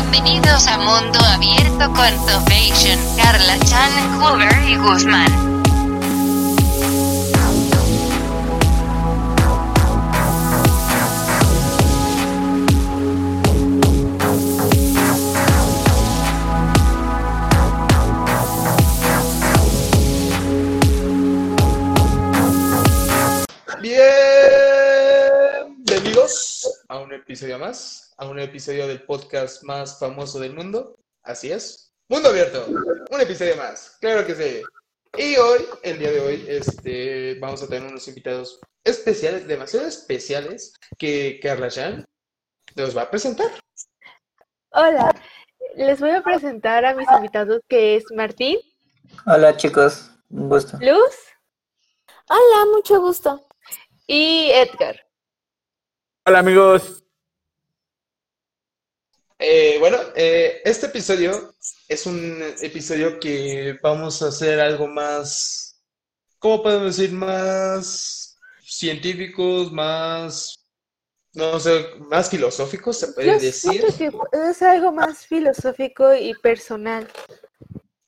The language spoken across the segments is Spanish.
Bienvenidos a Mundo Abierto con Topation, Carla Chan, Hoover y Guzmán. Bienvenidos a un episodio más, a un episodio del podcast más famoso del mundo. Así es, Mundo Abierto, un episodio más, claro que sí. Y hoy, el día de hoy, este, vamos a tener unos invitados especiales, demasiado especiales, que Carla Chan nos va a presentar. Hola, les voy a presentar a mis invitados que es Martín, Hola chicos, un gusto. Luz Hola, mucho gusto. y Edgar. Hola amigos, Eh, bueno, eh, este episodio es un episodio que vamos a hacer algo más, ¿cómo podemos decir? Más científicos, más, no sé, más filosóficos, se puede Yo decir. que es algo más filosófico y personal.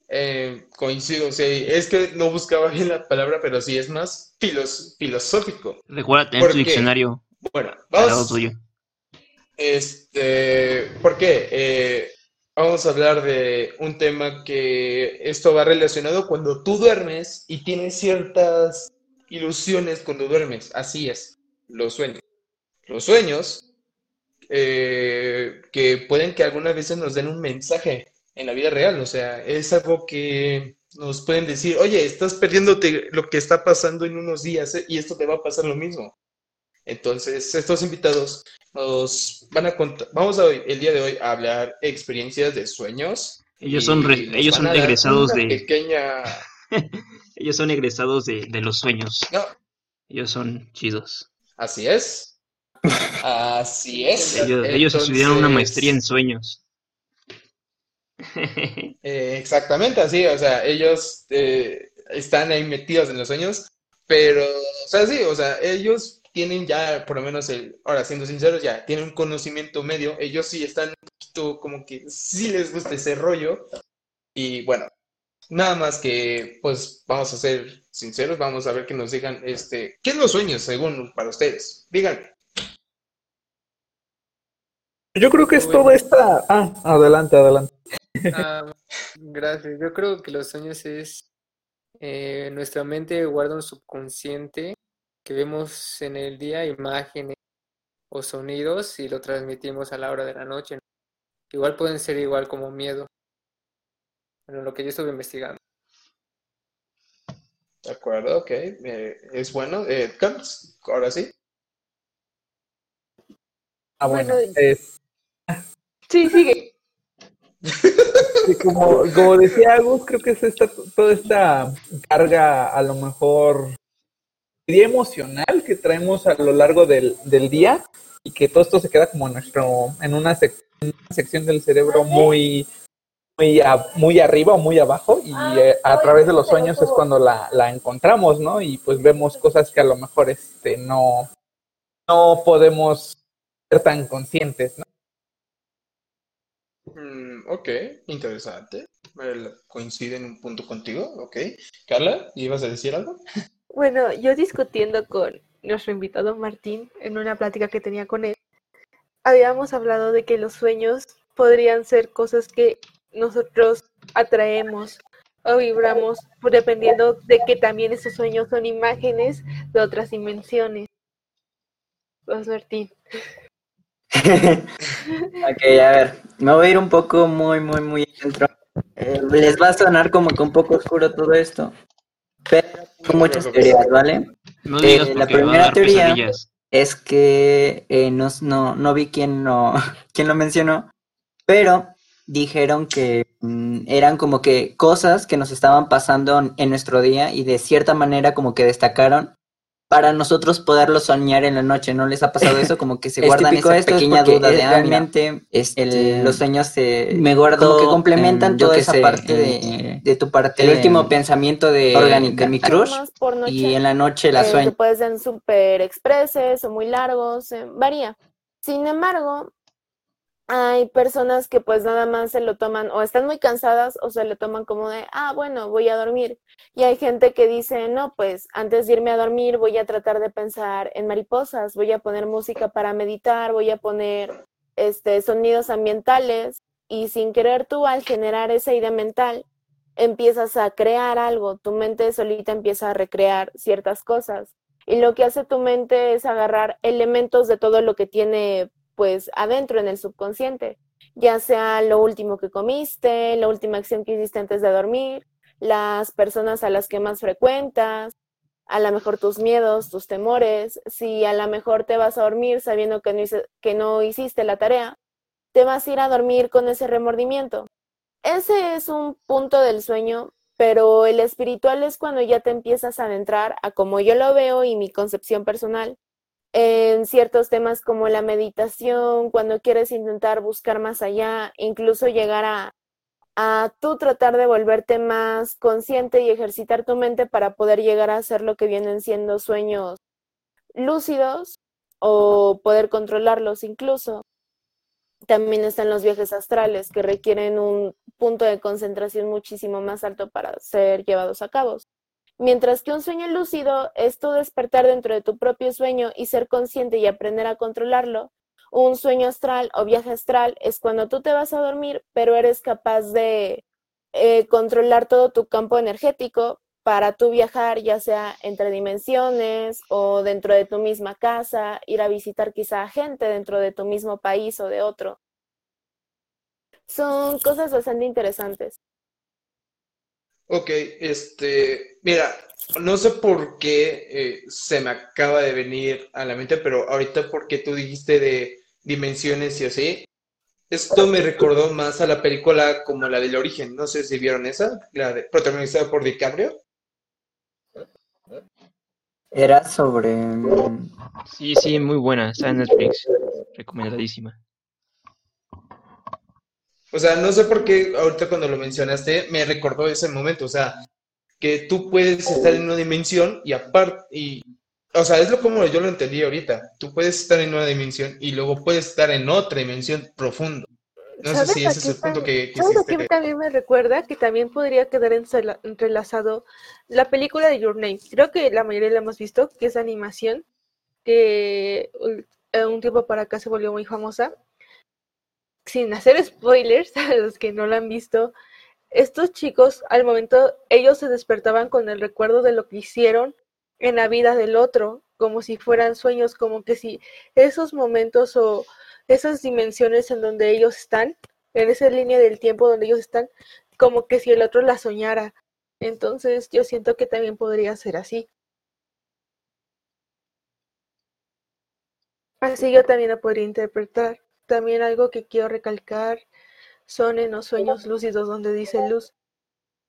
Eh, coincido, sí, es que no buscaba bien la palabra, pero sí es más filos- filosófico. Recuerda tener ¿Por tu diccionario Bueno, vamos. Este, ¿por qué? Eh, vamos a hablar de un tema que esto va relacionado cuando tú duermes y tienes ciertas ilusiones cuando duermes. Así es, los sueños. Los sueños eh, que pueden que algunas veces nos den un mensaje en la vida real, o sea, es algo que nos pueden decir, oye, estás perdiéndote lo que está pasando en unos días ¿eh? y esto te va a pasar lo mismo. Entonces, estos invitados nos van a contar, vamos a hoy, el día de hoy a hablar experiencias de sueños. Ellos son, re- ellos son egresados de, pequeña... ellos son egresados de, de los sueños. No, Ellos son chidos. así es. Así es. Ellos, ellos estudiaron una Entonces, maestría en sueños. Eh, exactamente así, o sea, ellos eh, están ahí metidos en los sueños, pero, o sea, sí, o sea, ellos tienen ya, por lo menos, el, ahora siendo sinceros, ya tienen un conocimiento medio, ellos sí están un poquito como que sí les gusta ese rollo, y bueno, nada más que, pues, vamos a ser sinceros, vamos a ver que nos digan, este, ¿qué es los sueños según para ustedes? Díganme. yo creo que es toda esta... Ah, adelante, adelante. Ah, gracias. Yo creo que los sueños es eh, nuestra mente guarda un subconsciente que vemos en el día imágenes o sonidos y lo transmitimos a la hora de la noche. Igual pueden ser igual como miedo. Bueno, lo que yo estuve investigando. ¿De acuerdo? Ok, eh, es bueno. Eh, ahora sí. Ah, bueno, Bueno, es- Sí, sigue. sí, como, como decía Agus, creo que es esta, toda esta carga a lo mejor diría emocional que traemos a lo largo del, del día y que todo esto se queda como en nuestro, en una, sec- una sección del cerebro muy, muy, a- muy arriba o muy abajo y eh, a través de los sueños es cuando la, la encontramos, ¿no? Y pues vemos cosas que a lo mejor este, no, no podemos ser tan conscientes, ¿no? Mm, ok, interesante. Coincide en un punto contigo, ok. Carla, ¿ibas a decir algo? Bueno, yo discutiendo con nuestro invitado Martín en una plática que tenía con él, habíamos hablado de que los sueños podrían ser cosas que nosotros atraemos o vibramos, dependiendo de que también esos sueños son imágenes de otras dimensiones. Pues Martín. Ok, a ver, me voy a ir un poco muy, muy, muy adentro. Eh, les va a sonar como que un poco oscuro todo esto, pero tengo muchas teorías, ¿vale? No digas Eh, la porque va a primera dar teoría-. Es que eh, no, no, no vi quién, no, quién lo mencionó, pero dijeron que mm, eran como que cosas que nos estaban pasando en nuestro día y de cierta manera como que destacaron para nosotros poderlo soñar en la noche. ¿No les ha pasado eso? Como que se Es guardan esa esto, es pequeña duda de es ah, realmente, este, el- los sueños se me guardo, como que complementan em, toda esa sé, parte de, eh, de tu parte el de- último pensamiento de, orgánica. de mi crush Más por noche. y en la noche la eh, sueño. que pueden ser súper expreses o muy largos, eh, varía. Sin embargo, hay personas que pues nada más se lo toman o están muy cansadas o se lo toman como de, ah, bueno, voy a dormir. Y hay gente que dice, no, pues antes de irme a dormir voy a tratar de pensar en mariposas, voy a poner música para meditar, voy a poner este, sonidos ambientales y sin querer tú al generar esa idea mental empiezas a crear algo, tu mente solita empieza a recrear ciertas cosas. Y lo que hace tu mente es agarrar elementos de todo lo que tiene pues adentro en el subconsciente, ya sea lo último que comiste, la última acción que hiciste antes de dormir, las personas a las que más frecuentas, a lo mejor tus miedos, tus temores, si a lo mejor te vas a dormir sabiendo que no, que no hiciste la tarea, te vas a ir a dormir con ese remordimiento. Ese es un punto del sueño, pero el espiritual es cuando ya te empiezas a adentrar a como yo lo veo y mi concepción personal en ciertos temas como la meditación, cuando quieres intentar buscar más allá, incluso llegar a, a tú tratar de volverte más consciente y ejercitar tu mente para poder llegar a hacer lo que vienen siendo sueños lúcidos o poder controlarlos incluso. También están los viajes astrales que requieren un punto de concentración muchísimo más alto para ser llevados a cabo. Mientras que un sueño lúcido es tu despertar dentro de tu propio sueño y ser consciente y aprender a controlarlo. Un sueño astral o viaje astral es cuando tú te vas a dormir, pero eres capaz de eh, controlar todo tu campo energético para tú viajar, ya sea entre dimensiones o dentro de tu misma casa, ir a visitar quizá a gente dentro de tu mismo país o de otro. Son cosas bastante interesantes. Ok, este, mira, no sé por qué eh, se me acaba de venir a la mente, pero ahorita porque tú dijiste de dimensiones y así, esto me recordó más a la película como la del origen, no sé si vieron esa, la de, protagonizada por DiCaprio. Era sobre... Sí, sí, muy buena, está en Netflix, recomendadísima. O sea, no sé por qué ahorita cuando lo mencionaste me recordó ese momento, o sea, que tú puedes estar en una dimensión y aparte, y, o sea, es lo como yo lo entendí ahorita, tú puedes estar en una dimensión y luego puedes estar en otra dimensión profunda. No sé si ese es el punto que, ¿Sabes a qué también me recuerda? Que también podría quedar entrelazado la película de Your Name. Creo que la mayoría la hemos visto, que es animación, que un tiempo para acá se volvió muy famosa sin hacer spoilers a los que no la han visto, estos chicos al momento ellos se despertaban con el recuerdo de lo que hicieron en la vida del otro, como si fueran sueños, como que si esos momentos o esas dimensiones en donde ellos están, en esa línea del tiempo donde ellos están, como que si el otro la soñara. Entonces yo siento que también podría ser así. Así yo también la podría interpretar. También algo que quiero recalcar son en los sueños lúcidos donde dice Luz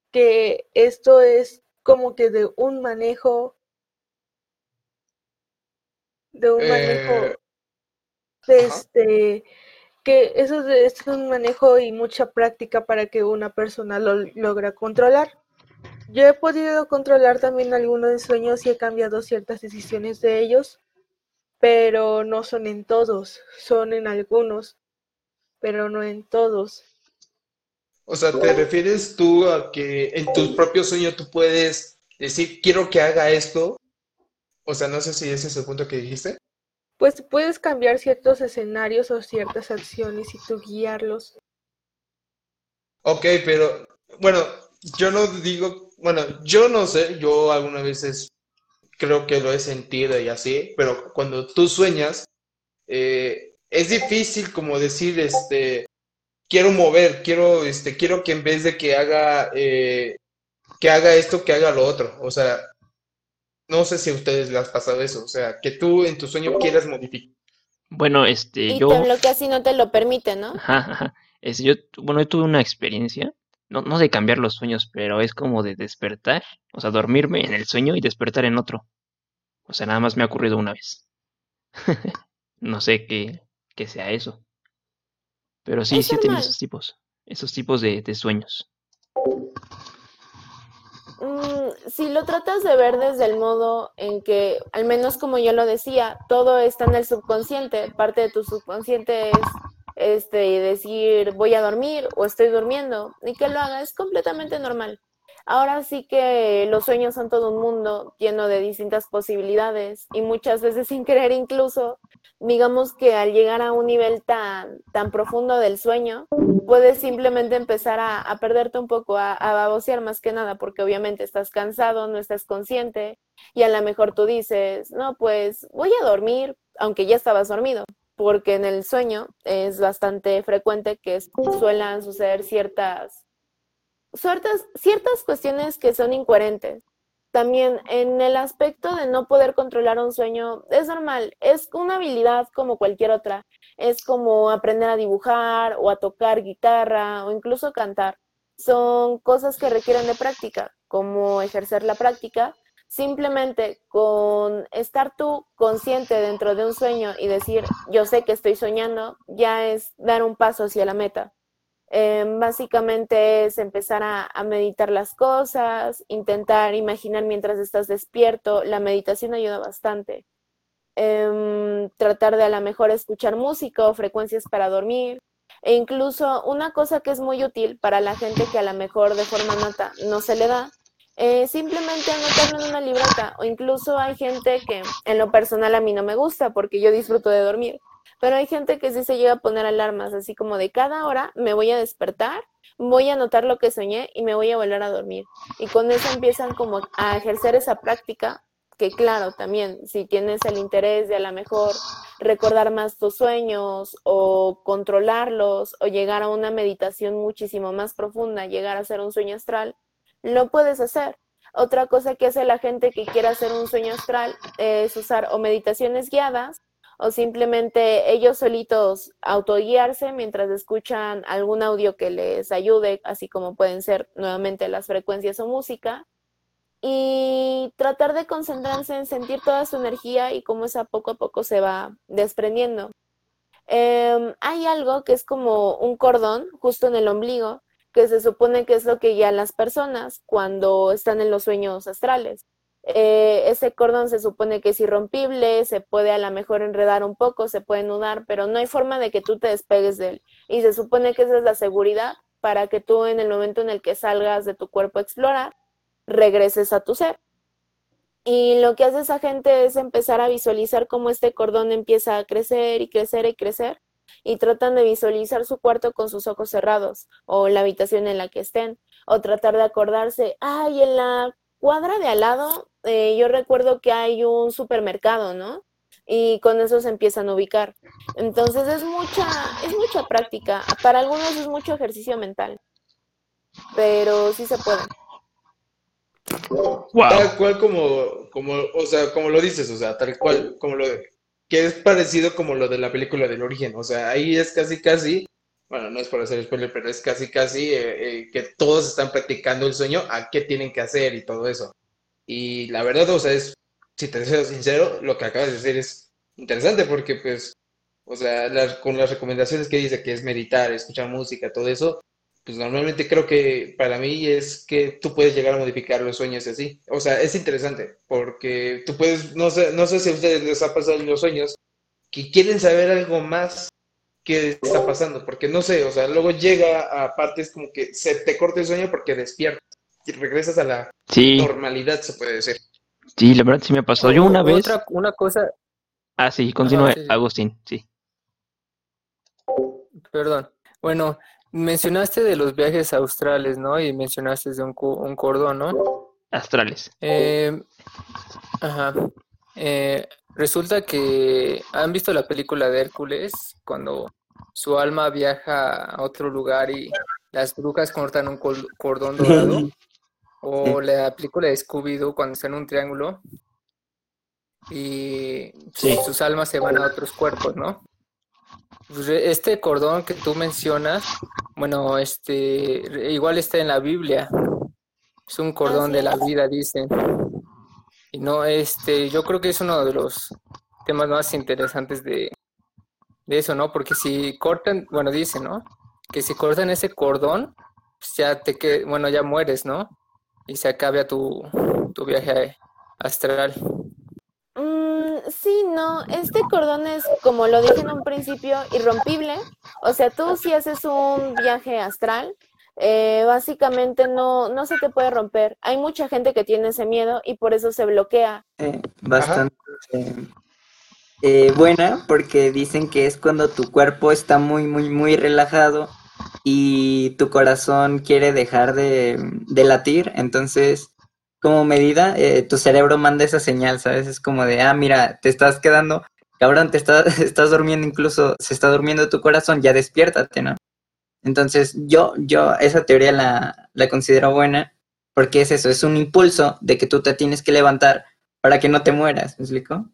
que esto es como que de un manejo de un manejo Eh, este que eso es, es un manejo y mucha práctica para que una persona lo logra controlar. Yo he podido controlar también algunos sueños y he cambiado ciertas decisiones de ellos pero no son en todos, son en algunos, pero no en todos. O sea, ¿te refieres tú a que en tu propio sueño tú puedes decir, quiero que haga esto? O sea, no sé si ese es el punto que dijiste. Pues puedes cambiar ciertos escenarios o ciertas acciones y tú guiarlos. Ok, pero bueno, yo no digo, bueno, yo no sé, yo algunas veces creo que lo he sentido y así, pero cuando tú sueñas, eh, es difícil como decir, este, quiero mover, quiero, este, quiero que en vez de que haga, eh, que haga esto, que haga lo otro. O sea, no sé si a ustedes les ha pasado eso, o sea, que tú en tu sueño quieras modificar. Bueno, este, Y yo... te bloquea si no te lo permite, ¿no? Ajá, ajá. Es, yo, bueno, yo tuve una experiencia, no, no de cambiar los sueños, pero es como de despertar, o sea, dormirme en el sueño y despertar en otro. O sea, nada más me ha ocurrido una vez. No sé qué, qué sea eso. Pero sí, Es sí he tenido esos tipos, esos tipos de, de sueños. Mm, si lo tratas de ver desde el modo en que, al menos como yo lo decía, todo está en el subconsciente, parte de tu subconsciente es este, y decir voy a dormir o estoy durmiendo y que lo haga es completamente normal. Ahora sí que los sueños son todo un mundo lleno de distintas posibilidades y muchas veces sin querer incluso, digamos que al llegar a un nivel tan, tan profundo del sueño, puedes simplemente empezar a, perderte un poco, a, a babosear más que nada, porque obviamente estás cansado, no estás consciente y a lo mejor tú dices, no, pues voy a dormir, aunque ya estabas dormido porque en el sueño es bastante frecuente que suelan suceder ciertas ciertas, ciertas cuestiones que son incoherentes. También en el aspecto de no poder controlar un sueño, es normal, es una habilidad como cualquier otra. Es como aprender a dibujar o a tocar guitarra o incluso cantar. Son cosas que requieren de práctica, como ejercer la práctica. Simplemente con estar tú consciente dentro de un sueño y decir, yo sé que estoy soñando, ya es dar un paso hacia la meta. Em, básicamente es empezar a, meditar las cosas, intentar imaginar mientras estás despierto. La meditación ayuda bastante. Em, tratar de a lo mejor escuchar música o frecuencias para dormir. E incluso una cosa que es muy útil para la gente que a lo mejor de forma nata no se le da, simplemente anotarlo en una libreta. O incluso hay gente que en lo personal a mí no me gusta porque yo disfruto de dormir pero hay gente que sí se llega a poner alarmas, así como de cada hora me voy a despertar, voy a anotar lo que soñé y me voy a volver a dormir. Y con eso empiezan como a ejercer esa práctica que claro, también si tienes el interés de a lo mejor recordar más tus sueños o controlarlos o llegar a una meditación muchísimo más profunda, llegar a hacer un sueño astral, lo puedes hacer. Otra cosa que hace la gente que quiere hacer un sueño astral es usar o meditaciones guiadas o simplemente ellos solitos autoguiarse mientras escuchan algún audio que les ayude, así como pueden ser nuevamente las frecuencias o música, y tratar de concentrarse en sentir toda su energía y cómo esa poco a poco se va desprendiendo. Em, hay algo que es como un cordón justo en el ombligo, que se supone que es lo que guía las personas cuando están en los sueños astrales. Eh, ese cordón se supone que es irrompible, se puede a lo mejor enredar un poco, se puede nudar, pero no hay forma de que tú te despegues de él. Y se supone que esa es la seguridad para que tú en el momento en el que salgas de tu cuerpo a explorar, regreses a tu ser. Y lo que hace esa gente es empezar a visualizar cómo este cordón empieza a crecer y crecer y crecer. Y tratan de visualizar su cuarto con sus ojos cerrados o la habitación en la que estén. O tratar de acordarse, ay, en la cuadra de al lado, eh, yo recuerdo que hay un supermercado, ¿no? Y con eso se empiezan a ubicar. Entonces es mucha, es mucha práctica. Para algunos es mucho ejercicio mental. Pero sí se puede. Tal cual como, como, o sea, como lo dices, o sea, tal cual, como lo que es parecido como lo de la película del origen, o sea, ahí es casi casi bueno, no es por hacer spoiler, pero es casi casi eh, eh, que todos están practicando el sueño a qué tienen que hacer y todo eso. Y la verdad, o sea, es, si te soy sincero, lo que acabas de decir es interesante porque pues, o sea, con las recomendaciones que dice que es meditar, escuchar música, todo eso, pues normalmente creo que para mí es que tú puedes llegar a modificar los sueños así. O sea, es interesante porque tú puedes, no sé, no sé si a ustedes les ha pasado en los sueños, que quieren saber algo más qué está pasando, porque no sé, o sea, luego llega a partes como que se te corta el sueño porque despiertas y regresas a la normalidad, se puede decir. Sí, la verdad sí me ha pasado. Yo una vez... Otra, una cosa... Ah, sí, continúa, Agustín, sí. Perdón. Bueno, mencionaste de los viajes australes, ¿no? Y mencionaste de un, un cordón, ¿no? Astrales. Eh, ajá. Eh, Resulta que han visto la película de Hércules cuando su alma viaja a otro lugar y las brujas cortan un cordón dorado. o la película de Scooby-Doo cuando está en un triángulo y sus almas se van a otros cuerpos, ¿no? Pues, este cordón que tú mencionas, bueno, este igual está en la Biblia. Es un cordón de la vida, dicen. Y no, este, yo creo que es uno de los temas más interesantes de, eso, ¿no? Porque si cortan, bueno, dice, ¿no? Que si cortan ese cordón, pues ya te que, bueno, ya mueres, ¿no? Y se acaba tu, tu viaje astral. Sí, no, este cordón es, como lo dije en un principio, irrompible. O sea, tú si haces un viaje astral, eh, básicamente no, no se te puede romper. Hay mucha gente que tiene ese miedo y por eso se bloquea. Eh, bastante buena porque dicen que es cuando tu cuerpo está muy, muy, muy relajado y tu corazón quiere dejar de, de latir. Entonces, como medida, eh, tu cerebro manda esa señal, ¿sabes? Es como de, ah, mira, te estás quedando, cabrón, te estás, estás durmiendo, incluso se está durmiendo tu corazón, ya despiértate, ¿no? Entonces, yo, yo esa teoría la, la considero buena porque es eso, es un impulso de que tú te tienes que levantar para que no te mueras, ¿me explico?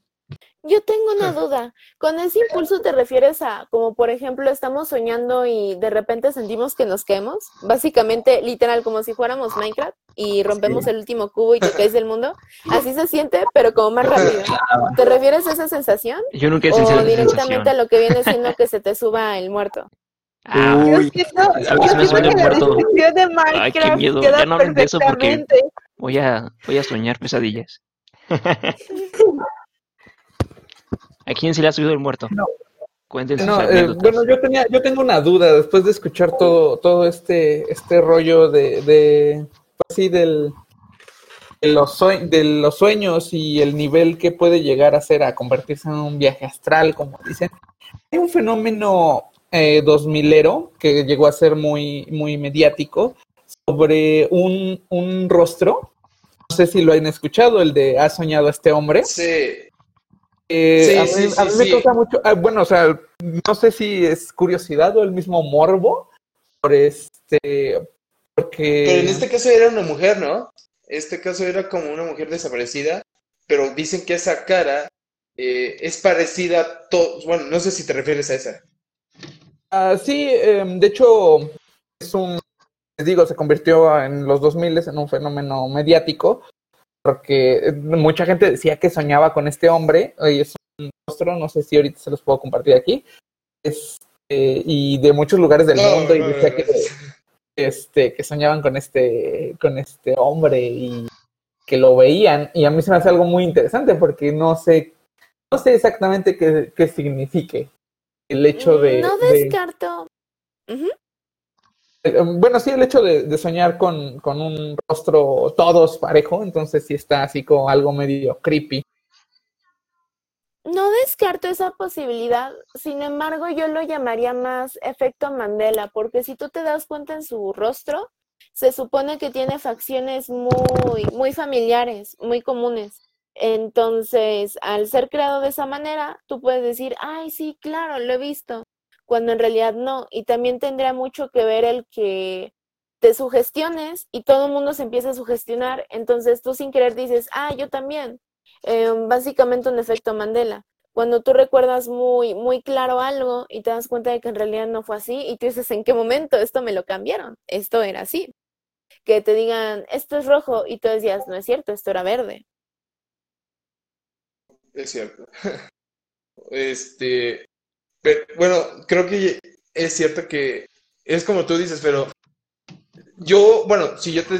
Yo tengo una duda. ¿Con ese impulso te refieres a, como por ejemplo, estamos soñando y de repente sentimos que nos quemos? Básicamente, literal, como si fuéramos Minecraft y rompemos el último cubo y te caes del mundo. Así se siente, pero como más rápido. ¿Te refieres a esa sensación? Yo nunca he O sentido esa directamente sensación. a lo que viene siendo que se te suba el muerto. Ah, Uy, Yo siento, a me yo siento suena que la muerto. descripción de Ay, qué Minecraft miedo. queda Ya no hablen de eso porque- perfectamente. voy a, voy a soñar pesadillas. ¿A quién se le ha subido el muerto? No. No, eh, bueno, yo tenía, yo tengo una duda después de escuchar todo, todo este, este rollo de, de pues sí, del, de los, sue- de los sueños y el nivel que puede llegar a ser a convertirse en un viaje astral, como dicen. Hay un fenómeno eh, 2000ero que llegó a ser muy, muy mediático sobre un, un rostro. No sé si lo han escuchado, el de ¿Ha soñado este hombre? Sí, Eh, Sí, a mí, sí, a mí sí, me causa mucho, ah, bueno, o sea, no sé si es curiosidad o el mismo morbo, por este, porque... pero en este caso era una mujer, ¿no? Este caso era como una mujer desaparecida, pero dicen que esa cara eh, es parecida a todos. Bueno, no sé si te refieres a esa. Ah, sí, em, de hecho, es un, les digo, se convirtió en los 2000 en un fenómeno mediático, porque eh, mucha gente decía que soñaba con este hombre, y es un rostro, no sé si ahorita se los puedo compartir aquí, este, y de muchos lugares del No, mundo, y no, decía no. que, este, que soñaban con este, con este hombre y que lo veían, y a mí se me hace algo muy interesante, porque no sé, no sé exactamente qué, qué signifique el hecho de... no de- descarto. Ujú. Eh, Bueno, sí, el hecho de, de soñar con, con un rostro todos parejo, entonces sí está así como algo medio creepy. No descarto esa posibilidad, sin embargo, yo lo llamaría más efecto Mandela, porque si tú te das cuenta en su rostro, se supone que tiene facciones muy, muy familiares, muy comunes. Entonces, al ser creado de esa manera, tú puedes decir, ay, sí, claro, lo he visto, cuando en realidad no. Y también tendría mucho que ver el que te sugestiones y todo el mundo se empieza a sugestionar, entonces tú sin querer dices, ah, yo también. Eh, básicamente un efecto Mandela. Cuando tú recuerdas muy, muy claro algo y te das cuenta de que en realidad no fue así y tú dices, ¿en qué momento esto me lo cambiaron? Esto era así. Que te digan, esto es rojo y tú decías, no es cierto, esto era verde. Es cierto. Este, bueno, creo que es cierto que es como tú dices, pero yo, bueno, si yo te,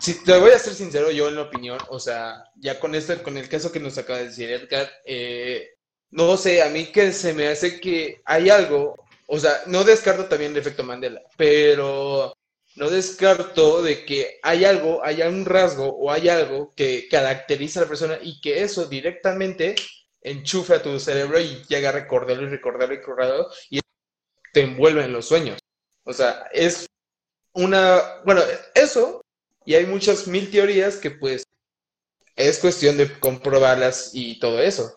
si te voy a ser sincero, yo en la opinión, o sea, ya con este, con el caso que nos acaba de decir Edgar, eh, no sé, a mí que se me hace que hay algo, o sea, no descarto también el efecto Mandela, pero no descarto de que hay algo, hay un rasgo o hay algo que caracteriza a la persona y que eso directamente enchufe a tu cerebro y llega a recordarlo y recordarlo y recordarlo y te envuelve en los sueños. O sea, es una, bueno, eso y hay muchas mil teorías que pues es cuestión de comprobarlas y todo eso.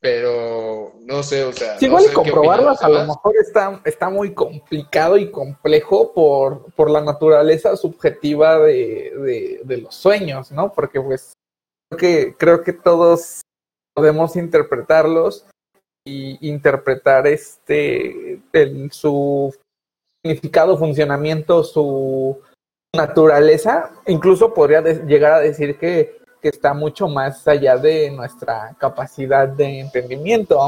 Pero no sé, o sea, Sí, no igual sé comprobarlas a lo mejor está, está muy complicado y complejo por, por la naturaleza subjetiva de, de, de los sueños, ¿no? Porque pues que, creo que todos podemos interpretarlos y interpretar este en su significado, funcionamiento, su naturaleza. Incluso podría llegar a decir que, que está mucho más allá de nuestra capacidad de entendimiento,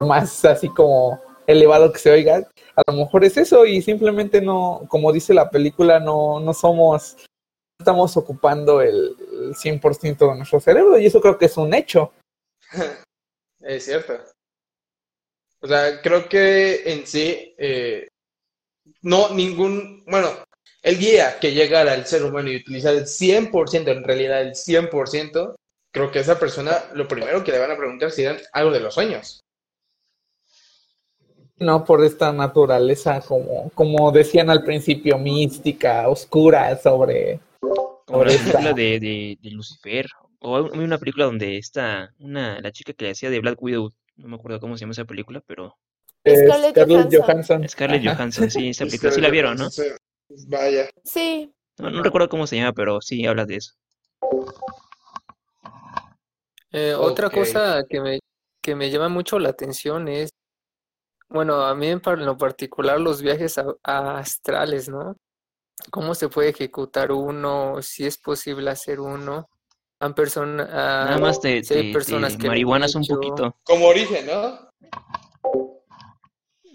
más así como elevado que se oiga, a lo mejor es eso y simplemente no, como dice la película, no, no somos, estamos ocupando el, el 100% de nuestro cerebro y eso creo que es un hecho. Es cierto. O sea, creo que en sí, eh, no ningún, bueno, el guía que llegara al ser humano y utilizar el 100%, en realidad el 100%, creo que esa persona lo primero que le van a preguntar si dan algo de los sueños. No por esta naturaleza, como, como decían al principio, mística, oscura, sobre... Como la película de, de, de Lucifer. O hay una película donde está una, la chica que le hacía de Black Widow. No me acuerdo cómo se llama esa película, pero Scarlett Scarlett Johansson. Scarlett Ajá. Johansson, sí, esa película sí la vieron, ¿no? Vaya. Sí, No, no recuerdo cómo se llama, pero sí habla de eso. Eh, otra cosa que me, que me llama mucho la atención es, bueno, a mí en lo particular los viajes a, a astrales, ¿no? ¿Cómo se puede ejecutar uno? Si es posible hacer uno. Han personas, Nada más te, si hay personas te que marihuanas un poquito. Como origen, ¿no?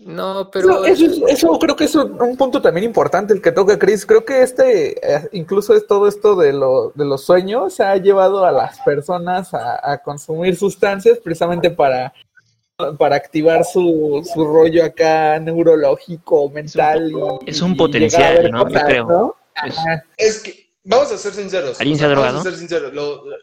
No, pero Eso, eso, es- eso creo que es un, un punto también importante el que toca Chris. Creo que este, eh, incluso es todo esto de, lo, de los sueños, ha llevado a las personas a, a consumir sustancias precisamente para, para activar su, su rollo acá neurológico, mental. y- es un y potencial, ¿no? Yo creo. ¿no? Es- Ajá. Es que, vamos a ser sinceros. ¿Alguien se ha drogado? Vamos a ser sinceros. Lo- lo-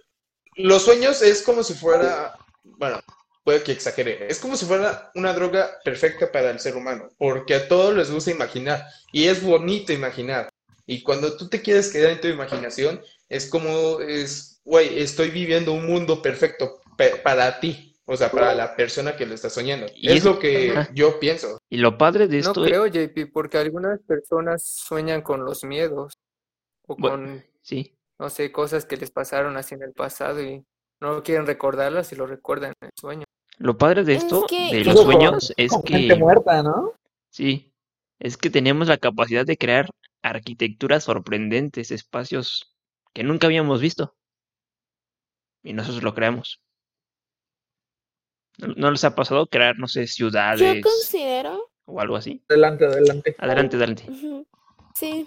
los sueños es como si fuera, bueno, puede que exagere, es como si fuera una droga perfecta para el ser humano, porque a todos les gusta imaginar y es bonito imaginar. Y cuando tú te quieres quedar en tu imaginación, es como, es, güey, estoy viviendo un mundo perfecto pe- para ti, o sea, para la persona que lo está soñando. Y es es- lo que ajá. yo pienso. Y lo padre de no esto creo, JP, porque algunas personas sueñan con los miedos o Bueno. con, sí. no sé, cosas que les pasaron así en el pasado y no quieren recordarlas y lo recuerdan en el sueño. Lo padre de Es esto, que de los Con- sueños, es con gente que muerta, ¿no? sí, es que tenemos la capacidad de crear arquitecturas sorprendentes, espacios que nunca habíamos visto. Y nosotros lo creamos. ¿No, les ha pasado crear, no sé, yo ciudades considero o algo así? Adelante, adelante. Adelante, adelante. Sí,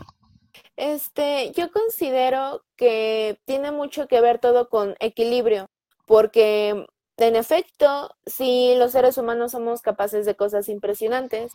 este, yo considero que tiene mucho que ver todo con equilibrio, porque en efecto, sí, los seres humanos somos capaces de cosas impresionantes,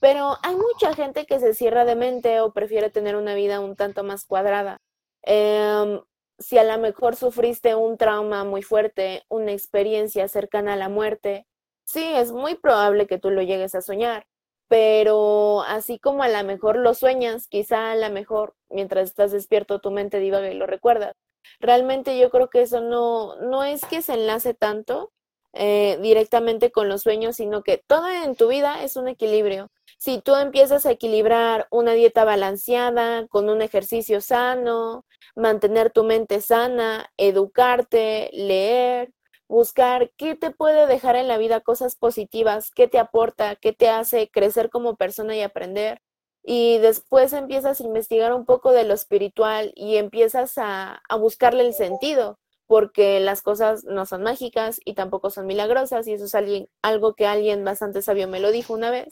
pero hay mucha gente que se cierra de mente o prefiere tener una vida un tanto más cuadrada. Em, si a lo mejor sufriste un trauma muy fuerte, una experiencia cercana a la muerte, sí, es muy probable que tú lo llegues a soñar pero así como a lo mejor lo sueñas, quizá a lo mejor mientras estás despierto tu mente divaga y lo recuerdas. Realmente yo creo que eso no, no es que se enlace tanto eh, directamente con los sueños, sino que todo en tu vida es un equilibrio. Si tú empiezas a equilibrar una dieta balanceada, con un ejercicio sano, mantener tu mente sana, educarte, leer, buscar qué te puede dejar en la vida cosas positivas, qué te aporta, qué te hace crecer como persona y aprender. Y después empiezas a investigar un poco de lo espiritual y empiezas a, buscarle el sentido, porque las cosas no son mágicas y tampoco son milagrosas, y eso es algo que alguien bastante sabio me lo dijo una vez.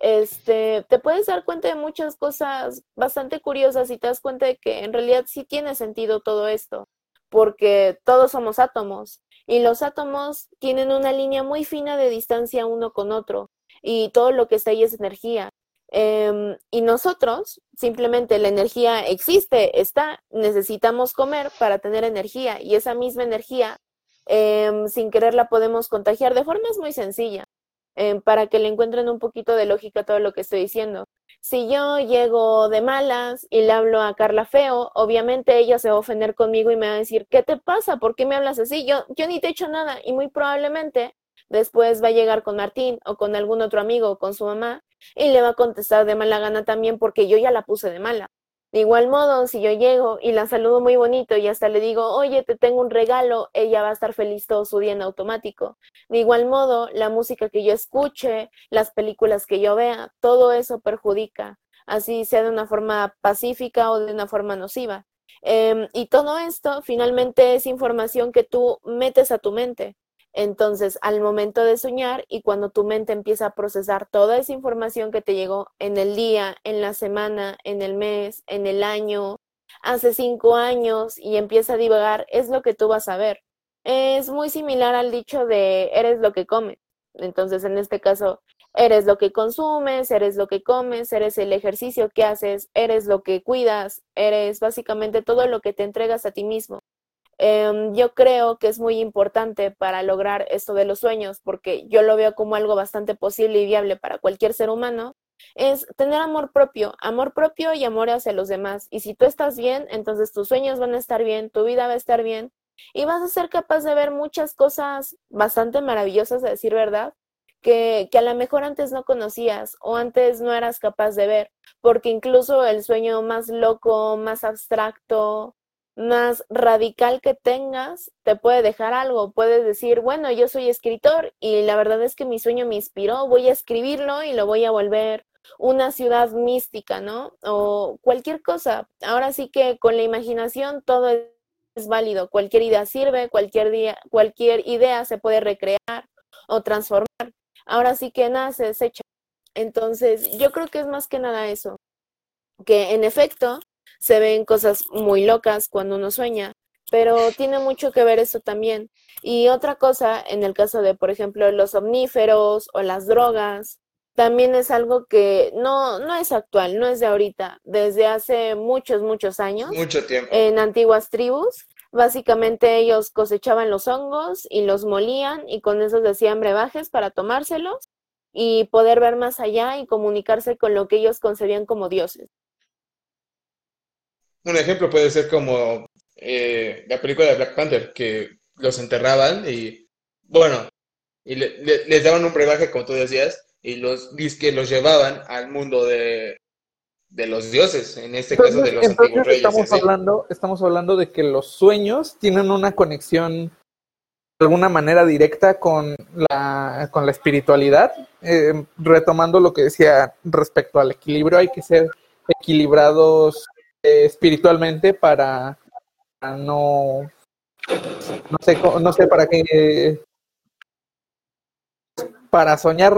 Este, te puedes dar cuenta de muchas cosas bastante curiosas y te das cuenta de que en realidad sí tiene sentido todo esto, porque todos somos átomos y los átomos tienen una línea muy fina de distancia uno con otro y todo lo que está ahí es energía. Em, y nosotros, simplemente la energía existe, está, necesitamos comer para tener energía y esa misma energía, em, sin querer, la podemos contagiar de formas muy sencillas, em, para que le encuentren un poquito de lógica a todo lo que estoy diciendo. Si yo llego de malas y le hablo a Carla feo, obviamente ella se va a ofender conmigo y me va a decir, ¿qué te pasa? ¿Por qué me hablas así? Yo, yo ni te he hecho nada y muy probablemente después va a llegar con Martín o con algún otro amigo o con su mamá y le va a contestar de mala gana también porque yo ya la puse de mala. De igual modo, si yo llego y la saludo muy bonito y hasta le digo, oye, te tengo un regalo, ella va a estar feliz todo su día en automático. De igual modo, la música que yo escuche, las películas que yo vea, todo eso perjudica, así sea de una forma pacífica o de una forma nociva. Eh, y todo esto finalmente es información que tú metes a tu mente. Entonces, al momento de soñar y cuando tu mente empieza a procesar toda esa información que te llegó en el día, en la semana, en el mes, en el año, hace cinco años y empieza a divagar, es lo que tú vas a ver. Es muy similar al dicho de eres lo que comes. Entonces, en este caso, eres lo que consumes, eres lo que comes, eres el ejercicio que haces, eres lo que cuidas, eres básicamente todo lo que te entregas a ti mismo. Em, yo creo que es muy importante para lograr esto de los sueños, porque yo lo veo como algo bastante posible y viable para cualquier ser humano, es tener amor propio, amor propio y amor hacia los demás. Y si tú estás bien, entonces tus sueños van a estar bien, tu vida va a estar bien y vas a ser capaz de ver muchas cosas bastante maravillosas, a decir verdad, que, que a lo mejor antes no conocías o antes no eras capaz de ver, porque incluso el sueño más loco, más abstracto, más radical que tengas, te puede dejar algo. Puedes decir, bueno, yo soy escritor y la verdad es que mi sueño me inspiró, voy a escribirlo y lo voy a volver una ciudad mística, ¿no? O cualquier cosa. Ahora sí que con la imaginación todo es válido, cualquier idea sirve, cualquier, día, cualquier idea se puede recrear o transformar. Ahora sí que nada se desecha. Entonces, yo creo que es más que nada eso, que en efecto se ven cosas muy locas cuando uno sueña, pero tiene mucho que ver eso también. Y otra cosa, en el caso de, por ejemplo, los omníferos o las drogas, también es algo que no, no es actual, no es de ahorita, desde hace muchos, muchos años. Mucho tiempo. En antiguas tribus, básicamente ellos cosechaban los hongos y los molían y con eso hacían brebajes para tomárselos y poder ver más allá y comunicarse con lo que ellos concebían como dioses. Un ejemplo puede ser como eh, la película de Black Panther, que los enterraban y, bueno, y le- le- les daban un brebaje, como tú decías, y los que los llevaban al mundo de, de los dioses, en este caso de los antiguos reyes. estamos hablando, estamos hablando de que los sueños tienen una conexión de alguna manera directa con la, con la espiritualidad. Eh, retomando lo que decía respecto al equilibrio, hay que ser equilibrados eh, espiritualmente para, no, no sé, no sé para qué, para soñar,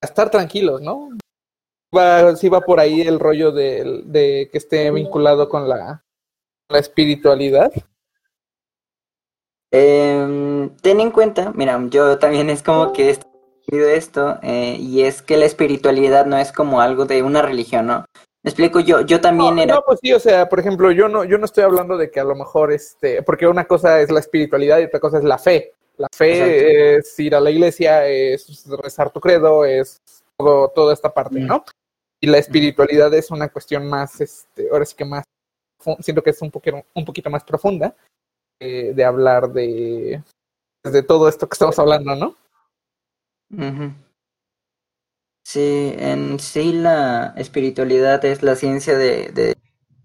estar tranquilos, ¿no? va, sí va por ahí el rollo de, de que esté vinculado con la, la espiritualidad. Em, ten en cuenta, mira, yo también es como que estudiado esto, eh, y es que la espiritualidad no es como algo de una religión, ¿no? Me explico, yo, yo también No, era... no, pues sí, o sea, por ejemplo, yo no, yo no estoy hablando de que a lo mejor, este, porque una cosa es la espiritualidad y otra cosa es la fe. La fe Exacto. es ir a la iglesia, es rezar tu credo, es todo, toda esta parte, ¿no? Y la espiritualidad es una cuestión más, este, ahora sí que más, siento que es un poquito, un poquito más profunda eh, de hablar de, de todo esto que estamos hablando, ¿no? Ujú. Sí, en sí la espiritualidad es la ciencia de, de,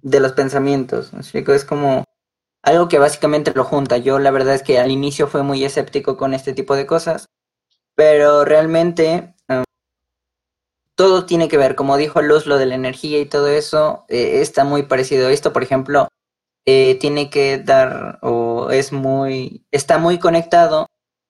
de los pensamientos. Es como algo que básicamente lo junta. Yo la verdad es que al inicio fue muy escéptico con este tipo de cosas, pero realmente em, todo tiene que ver, como dijo Luz, lo de la energía y todo eso eh, está muy parecido. Esto, por ejemplo, eh, tiene que dar o es muy, está muy conectado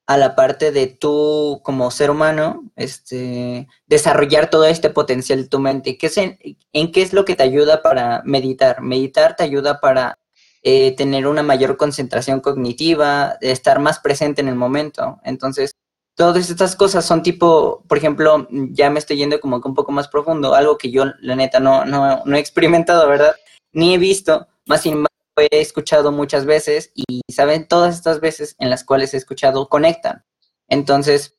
a la parte de tú como ser humano, este, desarrollar todo este potencial de tu mente. ¿Qué es en, qué es lo que te ayuda para meditar? Meditar te ayuda para eh, tener una mayor concentración cognitiva, estar más presente en el momento. Entonces, todas estas cosas son tipo, por ejemplo, ya me estoy yendo como que un poco más profundo, algo que yo, la neta, no, no, no he experimentado, ¿verdad? Ni he visto, más sin embargo, he escuchado muchas veces y, ¿saben? Todas estas veces en las cuales he escuchado conectan. Entonces,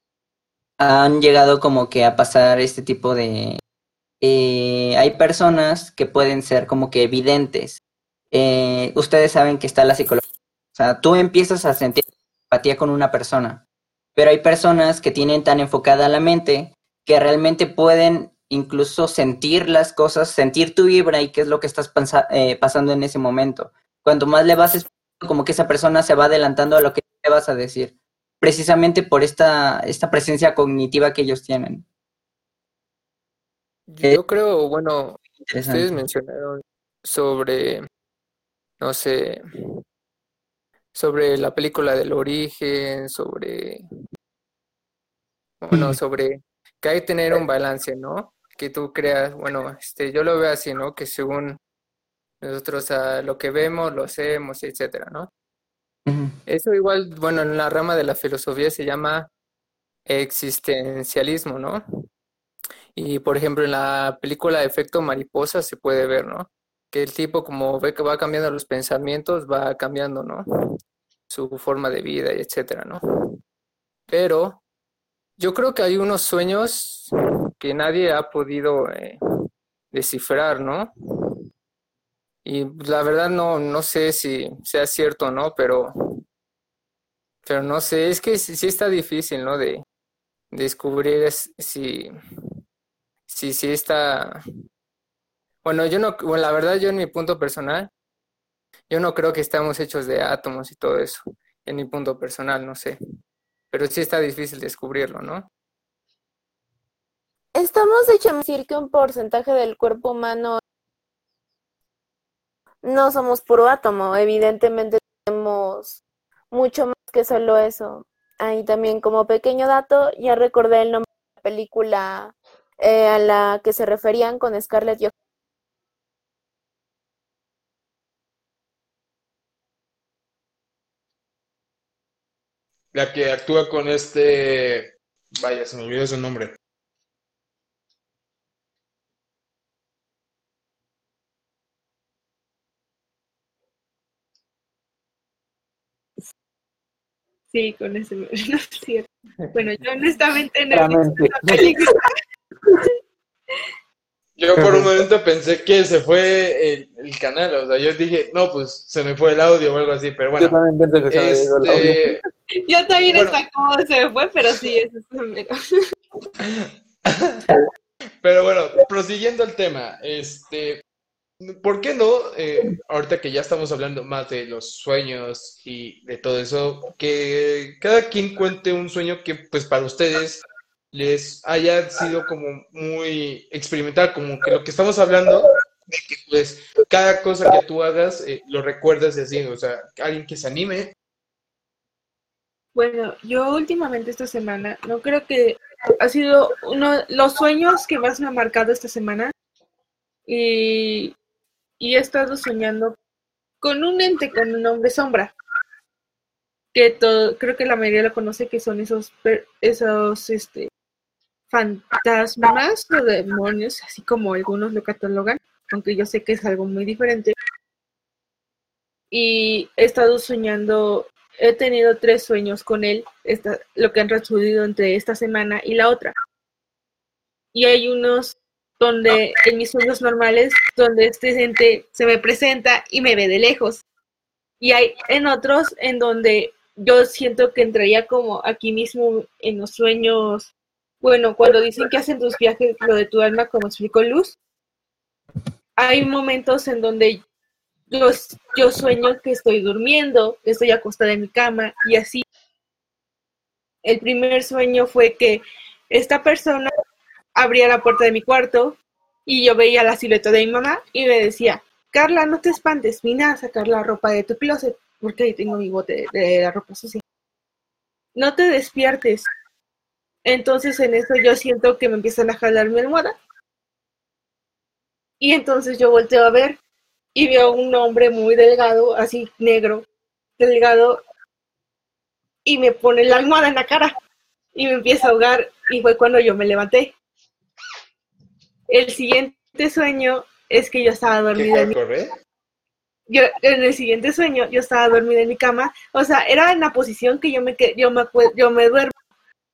han llegado como que a pasar este tipo de... eh, hay personas que pueden ser como que evidentes. Eh, ustedes saben que está la psicología. O sea, tú empiezas a sentir empatía con una persona, pero hay personas que tienen tan enfocada la mente que realmente pueden incluso sentir las cosas, sentir tu vibra y qué es lo que estás eh, pasando en ese momento. Cuanto más le vas como que esa persona se va adelantando a lo que te vas a decir, precisamente por esta, esta presencia cognitiva que ellos tienen. Eh, Yo creo, bueno, ustedes mencionaron sobre, no sé, sobre la película del origen, sobre, bueno, sobre que hay que tener un balance, ¿no? Que tú creas, bueno, este, yo lo veo así, ¿no? Que según nosotros a lo que vemos, lo hacemos, etcétera, ¿no? Eso igual, bueno, en la rama de la filosofía se llama existencialismo, ¿no? Y por ejemplo, en la película Efecto Mariposa se puede ver, ¿no? Que el tipo como ve que va cambiando los pensamientos, va cambiando, ¿no? Su forma de vida y etcétera, ¿no? Pero yo creo que hay unos sueños que nadie ha podido eh, descifrar, ¿no? Y la verdad no, no sé si sea cierto o no, pero, pero no sé, es que sí, está difícil, ¿no? De descubrir es- si, si, si está... Bueno, yo no, bueno, la verdad yo en mi punto personal, yo no creo que estamos hechos de átomos y todo eso, en mi punto personal, no sé. Pero sí está difícil descubrirlo, ¿no? Estamos hechos decir que un porcentaje del cuerpo humano no somos puro átomo, evidentemente tenemos mucho más que solo eso. Ahí también como pequeño dato, ya recordé el nombre de la película eh, a la que se referían con Scarlett Johansson. La que actúa con este. Vaya, se me olvidó su nombre. Sí, con ese. No es cierto. Bueno, yo honestamente no he visto. Yo por un momento pensé que se fue el, el canal, o sea, yo dije, no, pues se me fue el audio o algo así, pero Yo bueno. también pienso que se me ido el audio. Este, Yo también Bueno. está como se me fue, pero sí, eso es. Pero bueno, prosiguiendo el tema, este, ¿por qué no, eh, ahorita que ya estamos hablando más de los sueños y de todo eso, que cada quien cuente un sueño que pues para ustedes les haya sido como muy experimental, como que lo que estamos hablando, de que pues cada cosa que tú hagas eh, lo recuerdas y así, o sea, alguien que se anime. Bueno, yo últimamente esta semana, no creo que ha sido uno los sueños que más me ha marcado esta semana. Y, y he estado soñando con un ente con un nombre sombra. Que todo, creo que la mayoría lo conoce, que son esos, esos este, fantasmas o demonios, así como algunos lo catalogan, aunque yo sé que es algo muy diferente. Y he estado soñando he tenido tres sueños con él, esta, lo que han transcurrido entre esta semana y la otra. Y hay unos donde en mis sueños normales, donde este ente se me presenta y me ve de lejos. Y hay en otros en donde yo siento que entraría como aquí mismo en los sueños. Bueno, cuando dicen que hacen tus viajes, lo de tu alma, como explicó Luz, hay momentos en donde yo, yo sueño que estoy durmiendo, que estoy acostada en mi cama y así. El primer sueño fue que esta persona abría la puerta de mi cuarto y yo veía la silueta de mi mamá y me decía, Carla, no te espantes, vine a sacar la ropa de tu closet porque ahí tengo mi bote de, la ropa sucia. No te despiertes. Entonces en eso yo siento que me empiezan a jalar mi almohada. Y entonces yo volteo a ver y veo un hombre muy delgado, así negro, delgado, y me pone la almohada en la cara y me empieza a ahogar y fue cuando yo me levanté. El siguiente sueño es que yo estaba ¿Qué dormida corre? yo, en el siguiente sueño yo estaba dormida en mi cama, o sea, era en la posición que yo me yo me yo me duermo.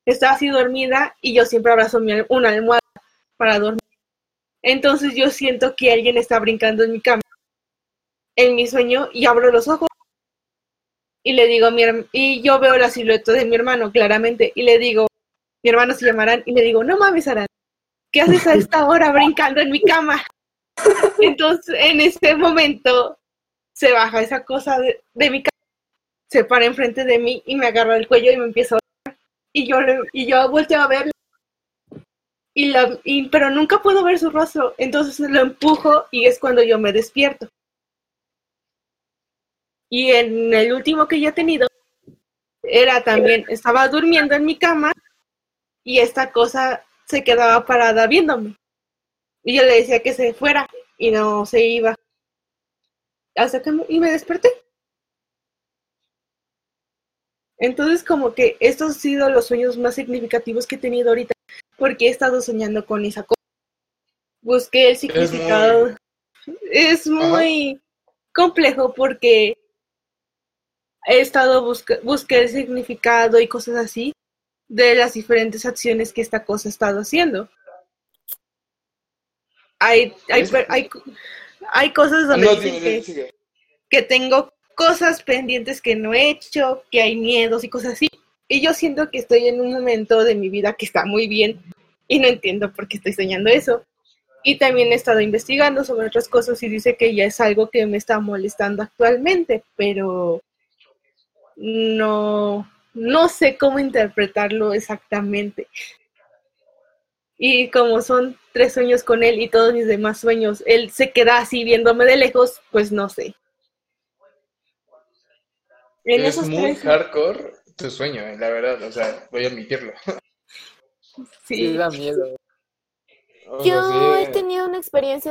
Estaba así dormida y yo siempre abrazo mi una almohada para dormir. Entonces yo siento que alguien está brincando en mi cama en mi sueño y abro los ojos y le digo mi y yo veo la silueta de mi hermano claramente y le digo, mi hermano se llamarán y le digo, no mames Aran, ¿qué haces a esta hora brincando en mi cama? Entonces en ese momento se baja esa cosa de, mi cama, se para enfrente de mí y me agarra el cuello y me empieza a ahogar. y yo y yo volteo a verlo y la y- pero nunca puedo ver su rostro, entonces lo empujo y es cuando yo me despierto. Y en el último que yo he tenido, era también, estaba durmiendo en mi cama y esta cosa se quedaba parada viéndome. Y yo le decía que se fuera y no se iba. hasta que me, y me desperté. Entonces, como que estos han sido los sueños más significativos que he tenido ahorita, porque he estado soñando con esa cosa. Busqué el significado. Es muy, complejo porque he estado buscando busqué el significado y cosas así de las diferentes acciones que esta cosa ha estado haciendo. Hay, hay, hay, hay cosas donde No, dicen que, que tengo cosas pendientes que no he hecho, que hay miedos y cosas así. Y yo siento que estoy en un momento de mi vida que está muy bien y no entiendo por qué estoy soñando eso. Y también he estado investigando sobre otras cosas y dice que ya es algo que me está molestando actualmente, pero no, no sé cómo interpretarlo exactamente. Y como son tres sueños con él y todos mis demás sueños, él se queda así viéndome de lejos, pues no sé. En Es esos muy tres, hardcore tu sueño, eh, la verdad, o sea, voy a admitirlo. Sí, sí. da miedo. O sea, Yo he sí, tenido una experiencia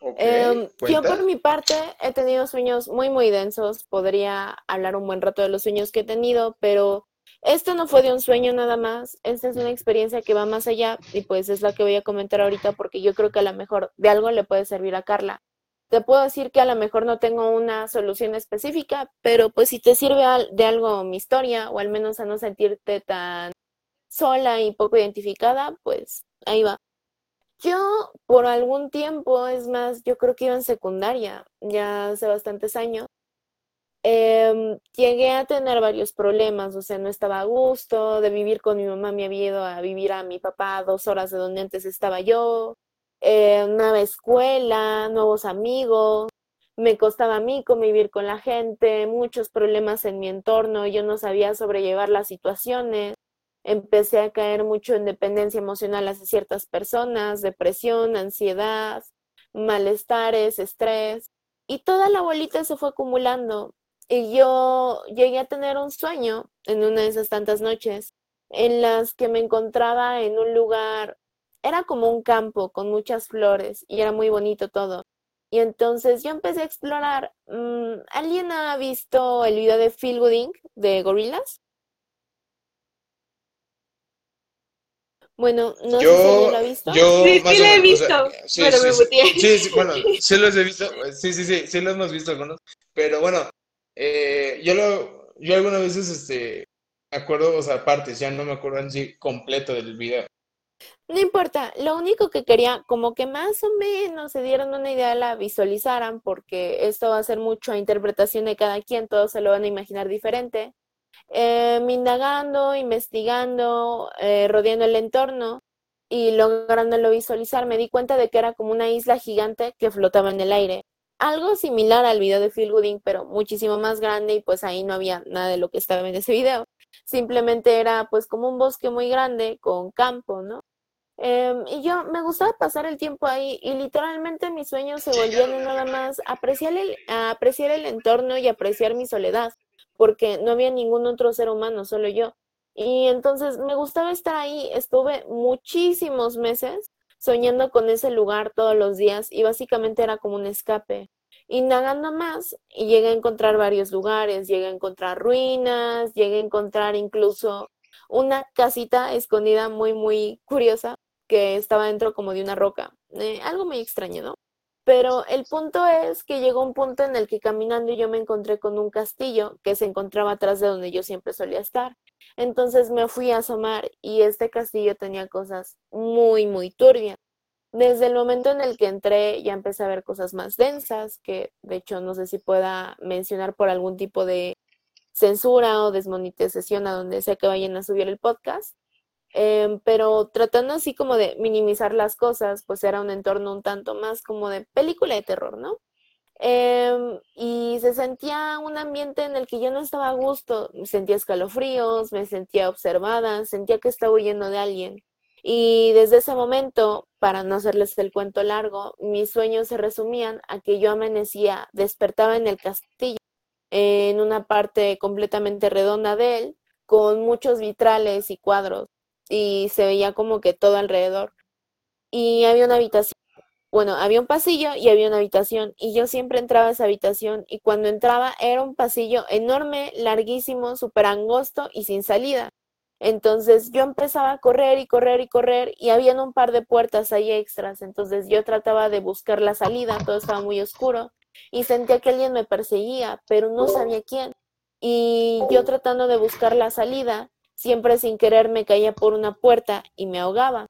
Em, yo por mi parte he tenido sueños muy muy densos, podría hablar un buen rato de los sueños que he tenido, pero esto no fue de un sueño nada más, esta es una experiencia que va más allá y pues es la que voy a comentar ahorita porque yo creo que a lo mejor de algo le puede servir a Carla. Te puedo decir que a lo mejor no tengo una solución específica, pero pues si te sirve de algo mi historia o al menos a no sentirte tan sola y poco identificada, pues ahí va. Yo por algún tiempo, es más, yo creo que iba en secundaria, ya hace bastantes años, em, llegué a tener varios problemas, o sea, no estaba a gusto, de vivir con mi mamá me había ido a vivir a mi papá dos horas de donde antes estaba yo, eh, nueva escuela, nuevos amigos, me costaba a mí convivir con la gente, muchos problemas en mi entorno, yo no sabía sobrellevar las situaciones empecé a caer mucho en dependencia emocional hacia ciertas personas, depresión, ansiedad, malestares, estrés, y toda la bolita se fue acumulando. Y yo llegué a tener un sueño en una de esas tantas noches en las que me encontraba en un lugar, era como un campo con muchas flores y era muy bonito todo. Y entonces yo empecé a explorar. mm, ¿Alguien ha visto el video de Feel Good Inc. de Gorillaz? Bueno, no sé si Yo, lo ha visto. yo Sí, sí lo he menos, o sea, visto, sí, pero sí, me sí. muteé. Sí, sí, bueno, sí los he visto, sí, sí, sí, sí los hemos visto algunos, pero bueno, eh, yo lo, yo algunas veces, este, me acuerdo, o sea, partes, ya no me acuerdo en sí completo del video. No importa, lo único que quería, como que más o menos se dieran una idea, la visualizaran, porque esto va a ser mucho a interpretación de cada quien, todos se lo van a imaginar diferente. Eh, indagando, investigando, eh, rodeando el entorno y lográndolo visualizar, me di cuenta de que era como una isla gigante que flotaba en el aire. Algo similar al video de Phil Gooding, pero muchísimo más grande y pues ahí no había nada de lo que estaba en ese video. Simplemente era pues como un bosque muy grande con campo, ¿no? Em, y yo me gustaba pasar el tiempo ahí y literalmente mis sueños se volvían nada más apreciar el, apreciar el entorno y apreciar mi soledad, porque no había ningún otro ser humano, solo yo. Y entonces me gustaba estar ahí, estuve muchísimos meses soñando con ese lugar todos los días y básicamente era como un escape. Indagando más y llegué a encontrar varios lugares, llegué a encontrar ruinas, llegué a encontrar incluso una casita escondida muy, muy curiosa que estaba dentro como de una roca. Eh, algo muy extraño, ¿no? Pero el punto es que llegó un punto en el que caminando yo me encontré con un castillo que se encontraba atrás de donde yo siempre solía estar. Entonces me fui a asomar y este castillo tenía cosas muy, muy turbias. Desde el momento en el que entré ya empecé a ver cosas más densas, que de hecho no sé si pueda mencionar por algún tipo de censura o desmonetización a donde sea que vayan a subir el podcast. Em, pero tratando así como de minimizar las cosas, pues era un entorno un tanto más como de película de terror, ¿no? Em, y se sentía un ambiente en el que yo no estaba a gusto, sentía escalofríos, me sentía observada, sentía que estaba huyendo de alguien. Y desde ese momento, para no hacerles el cuento largo, mis sueños se resumían a que yo amanecía, despertaba en el castillo, en una parte completamente redonda de él, con muchos vitrales y cuadros, y se veía como que todo alrededor. Y había una habitación bueno, había un pasillo y había una habitación y yo siempre entraba a esa habitación y cuando entraba era un pasillo enorme, larguísimo, súper angosto y sin salida. Entonces yo empezaba a correr y correr y correr y habían un par de puertas ahí extras. Entonces yo trataba de buscar la salida, todo estaba muy oscuro y sentía que alguien me perseguía, pero no sabía quién. Y yo tratando de buscar la salida, siempre sin querer me caía por una puerta y me ahogaba.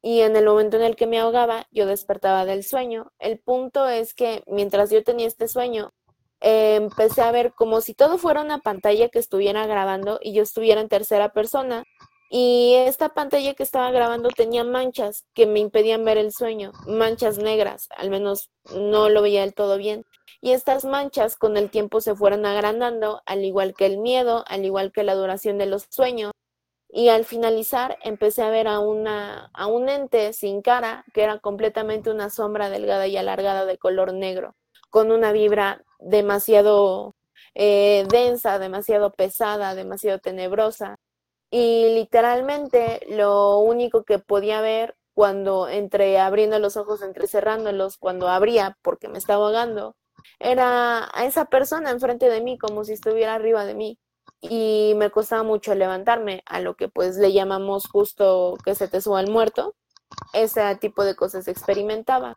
Y en el momento en el que me ahogaba, yo despertaba del sueño. El punto es que mientras yo tenía este sueño, eh, empecé a ver como si todo fuera una pantalla que estuviera grabando y yo estuviera en tercera persona. Y esta pantalla que estaba grabando tenía manchas que me impedían ver el sueño, manchas negras, al menos no lo veía del todo bien. Y estas manchas con el tiempo se fueron agrandando, al igual que el miedo, al igual que la duración de los sueños. Y al finalizar empecé a ver a, una, a un ente sin cara, que era completamente una sombra delgada y alargada de color negro, con una vibra demasiado eh, densa, demasiado pesada, demasiado tenebrosa. Y literalmente lo único que podía ver cuando entre abriendo los ojos, entre cerrándolos, cuando abría porque me estaba ahogando, era a esa persona enfrente de mí, como si estuviera arriba de mí y me costaba mucho levantarme, a lo que pues le llamamos justo que se te suba el muerto. Ese tipo de cosas experimentaba.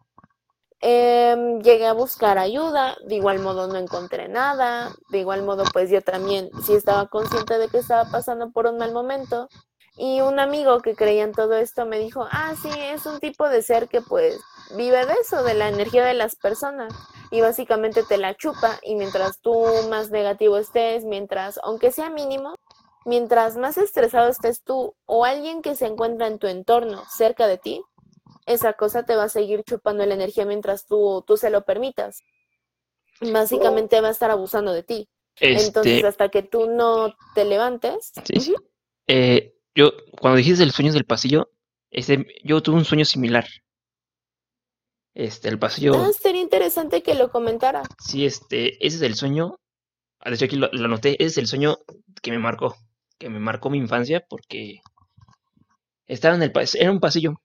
Em, llegué a buscar ayuda, de igual modo no encontré nada, de igual modo pues yo también sí estaba consciente de que estaba pasando por un mal momento y un amigo que creía en todo esto me dijo, ah sí, es un tipo de ser que pues vive de eso, de la energía de las personas y básicamente te la chupa y mientras tú más negativo estés, mientras, aunque sea mínimo, mientras más estresado estés tú o alguien que se encuentra en tu entorno cerca de ti, esa cosa te va a seguir chupando la energía mientras tú, tú se lo permitas. Básicamente va a estar abusando de ti. Entonces, Este, hasta que tú no te levantes, sí, sí. Eh, yo, cuando dijiste el sueño del pasillo, ese, yo tuve un sueño similar. Este, el pasillo, ah, sería interesante que lo comentara. sí, este, ese es el sueño. ah, De hecho, aquí lo, lo anoté. Ese es el sueño que me marcó, que me marcó mi infancia porque estaba en el pas- era un pasillo,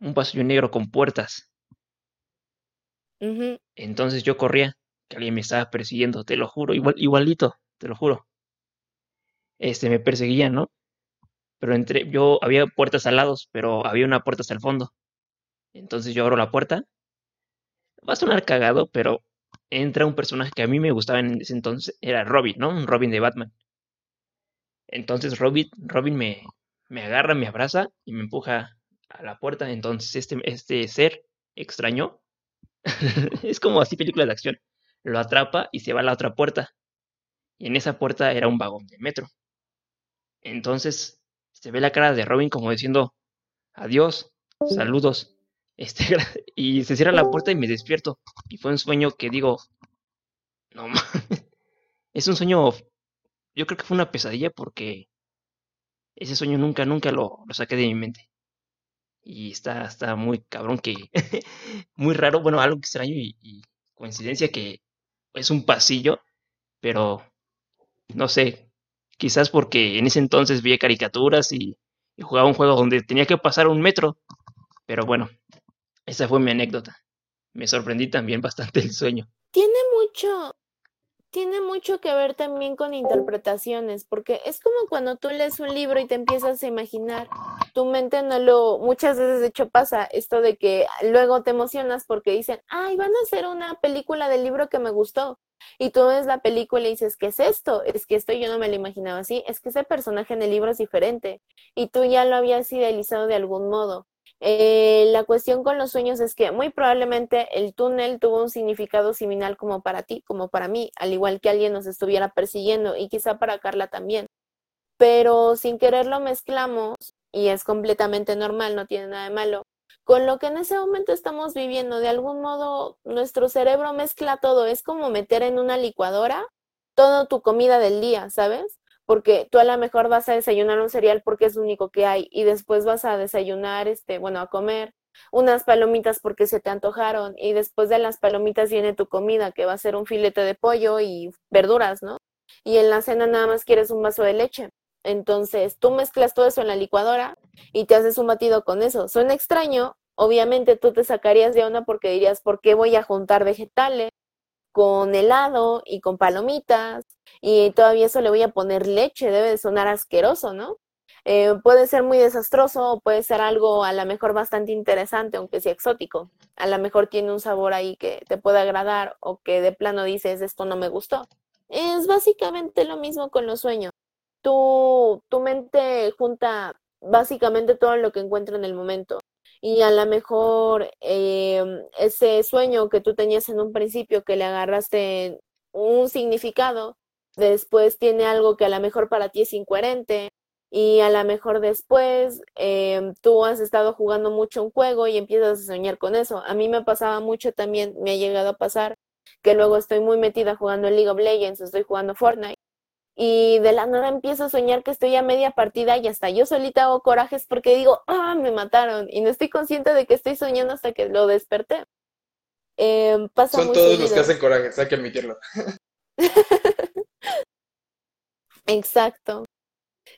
un pasillo negro con puertas. Ujú. Entonces yo corría, que alguien me estaba persiguiendo, te lo juro, igual, igualito, te lo juro. Este, me perseguían, ¿no? Pero entre, yo había puertas al lado, pero había una puerta hasta el fondo. Entonces yo abro la puerta. Va a sonar cagado, pero entra un personaje que a mí me gustaba en ese entonces, era Robin, ¿no? Un Robin de Batman. Entonces Robin, Robin me, me agarra, me abraza y me empuja a la puerta. Entonces este, este ser extraño, es como así película de acción, lo atrapa y se va a la otra puerta. Y en esa puerta era un vagón de metro. Entonces se ve la cara de Robin como diciendo adiós, saludos. Este, y se cierra la puerta y me despierto. Y fue un sueño que digo, no es un sueño, yo creo que fue una pesadilla porque ese sueño nunca, nunca lo, lo saqué de mi mente. Y está, está muy cabrón que, muy raro, bueno, algo extraño y, y coincidencia que es un pasillo, pero no sé, quizás porque en ese entonces veía caricaturas y, y jugaba un juego donde tenía que pasar un metro. Pero bueno, esa fue mi anécdota. Me sorprendí también bastante el sueño. Tiene mucho, tiene mucho que ver también con interpretaciones, porque es como cuando tú lees un libro y te empiezas a imaginar, tu mente no lo, muchas veces de hecho pasa esto de que luego te emocionas porque dicen, ay, van a hacer una película del libro que me gustó. Y tú ves la película y dices, ¿qué es esto? Es que esto yo no me lo imaginaba así, es que ese personaje en el libro es diferente y tú ya lo habías idealizado de algún modo. Eh, la cuestión con los sueños es que muy probablemente el túnel tuvo un significado similar como para ti, como para mí, al igual que alguien nos estuviera persiguiendo y quizá para Carla también. Pero sin querer lo mezclamos y es completamente normal, no tiene nada de malo. Con lo que en ese momento estamos viviendo, de algún modo nuestro cerebro mezcla todo, es como meter en una licuadora toda tu comida del día, ¿sabes? Porque tú a lo mejor vas a desayunar un cereal porque es lo único que hay y después vas a desayunar, este, bueno, a comer unas palomitas porque se te antojaron y después de las palomitas viene tu comida que va a ser un filete de pollo y verduras, ¿no? Y en la cena nada más quieres un vaso de leche. Entonces tú mezclas todo eso en la licuadora y te haces un batido con eso. Suena extraño, obviamente tú te sacarías de onda porque dirías, ¿por qué voy a juntar vegetales con helado y con palomitas? Y todavía eso le voy a poner leche, debe de sonar asqueroso, ¿no? Eh, puede ser muy desastroso puede ser algo a lo mejor bastante interesante, aunque sea exótico. A lo mejor tiene un sabor ahí que te puede agradar o que de plano dices, esto no me gustó. Es básicamente lo mismo con los sueños. Tu, tu mente junta básicamente todo lo que encuentra en el momento. Y a lo mejor em, ese sueño que tú tenías en un principio, que le agarraste un significado, después tiene algo que a lo mejor para ti es incoherente y a lo mejor después em, tú has estado jugando mucho un juego y empiezas a soñar con eso. A mí me pasaba mucho también, me ha llegado a pasar que luego estoy muy metida jugando en League of Legends, estoy jugando Fortnite y de la nada empiezo a soñar que estoy a media partida y hasta yo solita hago corajes porque digo, ah, me mataron y no estoy consciente de que estoy soñando hasta que lo desperté. Em, pasa Son muy todos los que hacen corajes, hay que admitirlo. Exacto.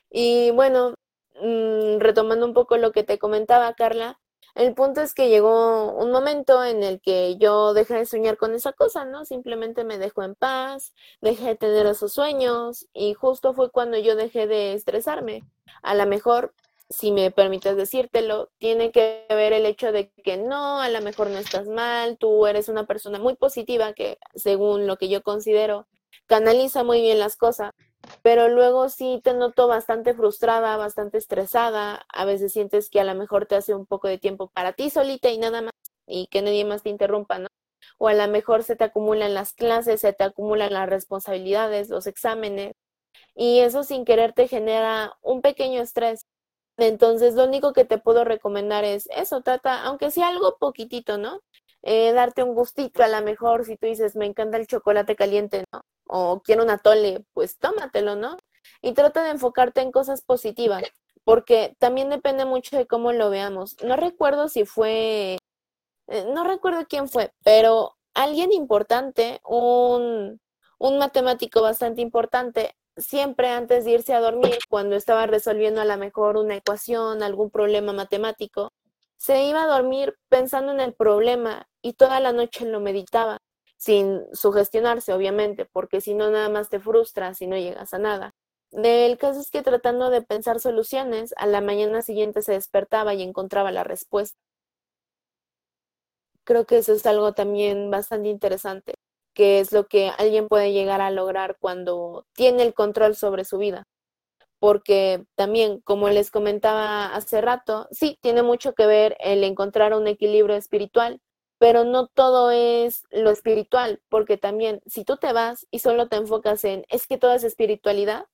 Y bueno, mm, retomando un poco lo que te comentaba, Carla, el punto es que llegó un momento en el que yo dejé de soñar con esa cosa, ¿no? Simplemente me dejó en paz, dejé de tener esos sueños y justo fue cuando yo dejé de estresarme. A lo mejor, si me permites decírtelo, tiene que ver el hecho de que no, a lo mejor no estás mal, tú eres una persona muy positiva que, según lo que yo considero, canaliza muy bien las cosas pero luego sí te noto bastante frustrada, bastante estresada, a veces sientes que a lo mejor te hace un poco de tiempo para ti solita y nada más, y que nadie más te interrumpa, ¿no? O a lo mejor se te acumulan las clases, se te acumulan las responsabilidades, los exámenes, y eso sin querer te genera un pequeño estrés. Entonces, lo único que te puedo recomendar es eso, trata, aunque sea algo poquitito, ¿no? Eh, darte un gustito, a lo mejor si tú dices, me encanta el chocolate caliente, ¿no? o quiero un atole, pues tómatelo, ¿no? Y trata de enfocarte en cosas positivas, porque también depende mucho de cómo lo veamos. No recuerdo si fue, eh, no recuerdo quién fue, pero alguien importante, un, un matemático bastante importante, siempre antes de irse a dormir, cuando estaba resolviendo a lo mejor una ecuación, algún problema matemático, se iba a dormir pensando en el problema y toda la noche lo meditaba sin sugestionarse, obviamente, porque si no, nada más te frustras y no llegas a nada. El caso es que tratando de pensar soluciones, a la mañana siguiente se despertaba y encontraba la respuesta. Creo que eso es algo también bastante interesante, que es lo que alguien puede llegar a lograr cuando tiene el control sobre su vida. Porque también, como les comentaba hace rato, sí, tiene mucho que ver el encontrar un equilibrio espiritual, pero no todo es lo espiritual, porque también si tú te vas y solo te enfocas en, es que todo es espiritualidad,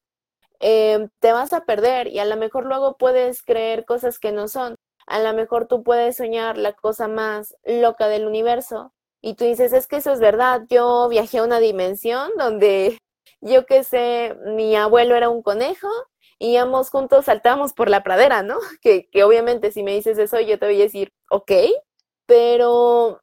eh, te vas a perder y a lo mejor luego puedes creer cosas que no son. A lo mejor tú puedes soñar la cosa más loca del universo y tú dices, es que eso es verdad, yo viajé a una dimensión donde yo qué sé, mi abuelo era un conejo y ambos juntos saltamos por la pradera, ¿no? Que, que obviamente si me dices eso yo te voy a decir, ok, pero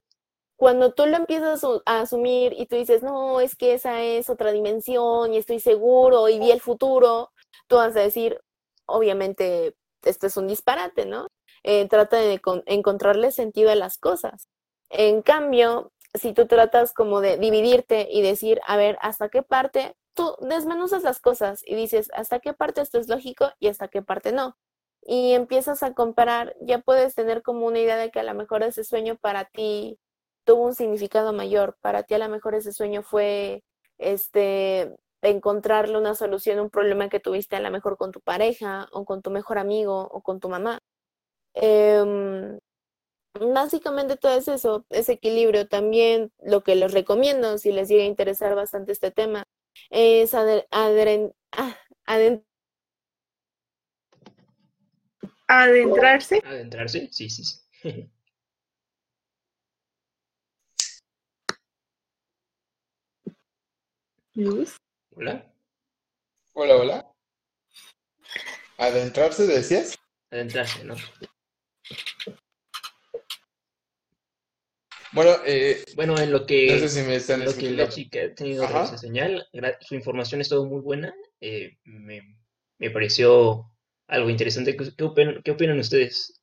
cuando tú lo empiezas a asumir y tú dices, no, es que esa es otra dimensión y estoy seguro y vi el futuro, tú vas a decir, obviamente, esto es un disparate, ¿no? Eh, trata de encontrarle sentido a las cosas. En cambio, si tú tratas como de dividirte y decir, a ver, ¿hasta qué parte? Tú desmenuzas las cosas y dices, ¿hasta qué parte esto es lógico y hasta qué parte no? Y empiezas a comparar, ya puedes tener como una idea de que a lo mejor ese sueño para ti tuvo un significado mayor, para ti a lo mejor ese sueño fue este encontrarle una solución a un problema que tuviste a lo mejor con tu pareja o con tu mejor amigo o con tu mamá. Eh, básicamente todo es eso, ese equilibrio. También lo que les recomiendo, si les llega a interesar bastante este tema, es ah, adent adentrarse. Adentrarse, sí, sí, sí. Luz. Hola, Hola, hola. ¿Adentrarse decías? adentrarse, ¿no? Bueno, eh, Bueno, en lo que, no sé si me están en lo que la chica ha tenido esa señal, su información ha estado muy buena, eh, me, me pareció algo interesante. ¿Qué, opinan, qué opinan ustedes?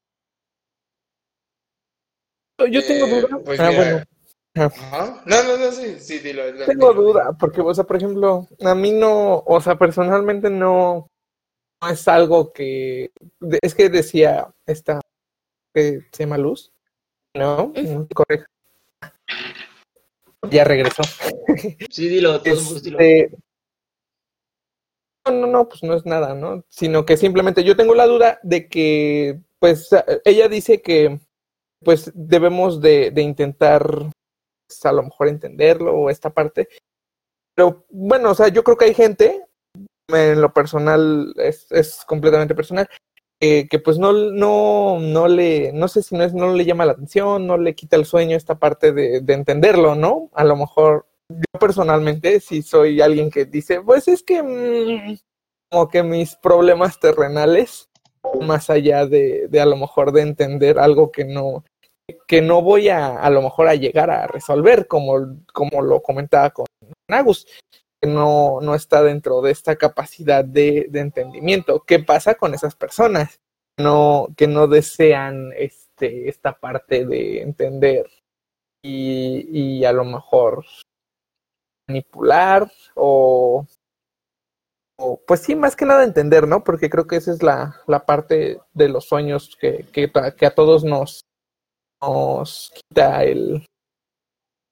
Yo tengo Eh, duda. pues ah, bueno. Ajá. No, no, no, sí, sí, dilo. dilo, Tengo dilo. duda, porque, o sea, por ejemplo, a mí no, o sea, personalmente no, no es algo que, es que decía esta, que se llama Luz, ¿no? No corrija. Ya regresó. Sí, dilo, todo el mundo dilo. No, no, no, pues no es nada, ¿no? Sino que simplemente yo tengo la duda de que, pues, ella dice que, pues, debemos de, intentar, pues, a lo mejor entenderlo o esta parte. Pero bueno, o sea, yo creo que hay gente, en lo personal, es, es completamente personal, que, pues no, no, no le, no sé si no es, no le llama la atención, no le quita el sueño esta parte de entenderlo, ¿no? A lo mejor yo personalmente sí soy alguien que dice, pues es que mm, como que mis problemas terrenales, más allá de, de a lo mejor de entender algo que no, que no voy a a lo mejor a llegar a resolver, como, como lo comentaba con Agus, que no, no está dentro de esta capacidad de, de entendimiento. ¿Qué pasa con esas personas? No, que no desean este, esta parte de entender y, y a lo mejor manipular o, pues sí, más que nada entender, ¿no? Porque creo que esa es la, la parte de los sueños que, que, que a todos nos, nos quita el,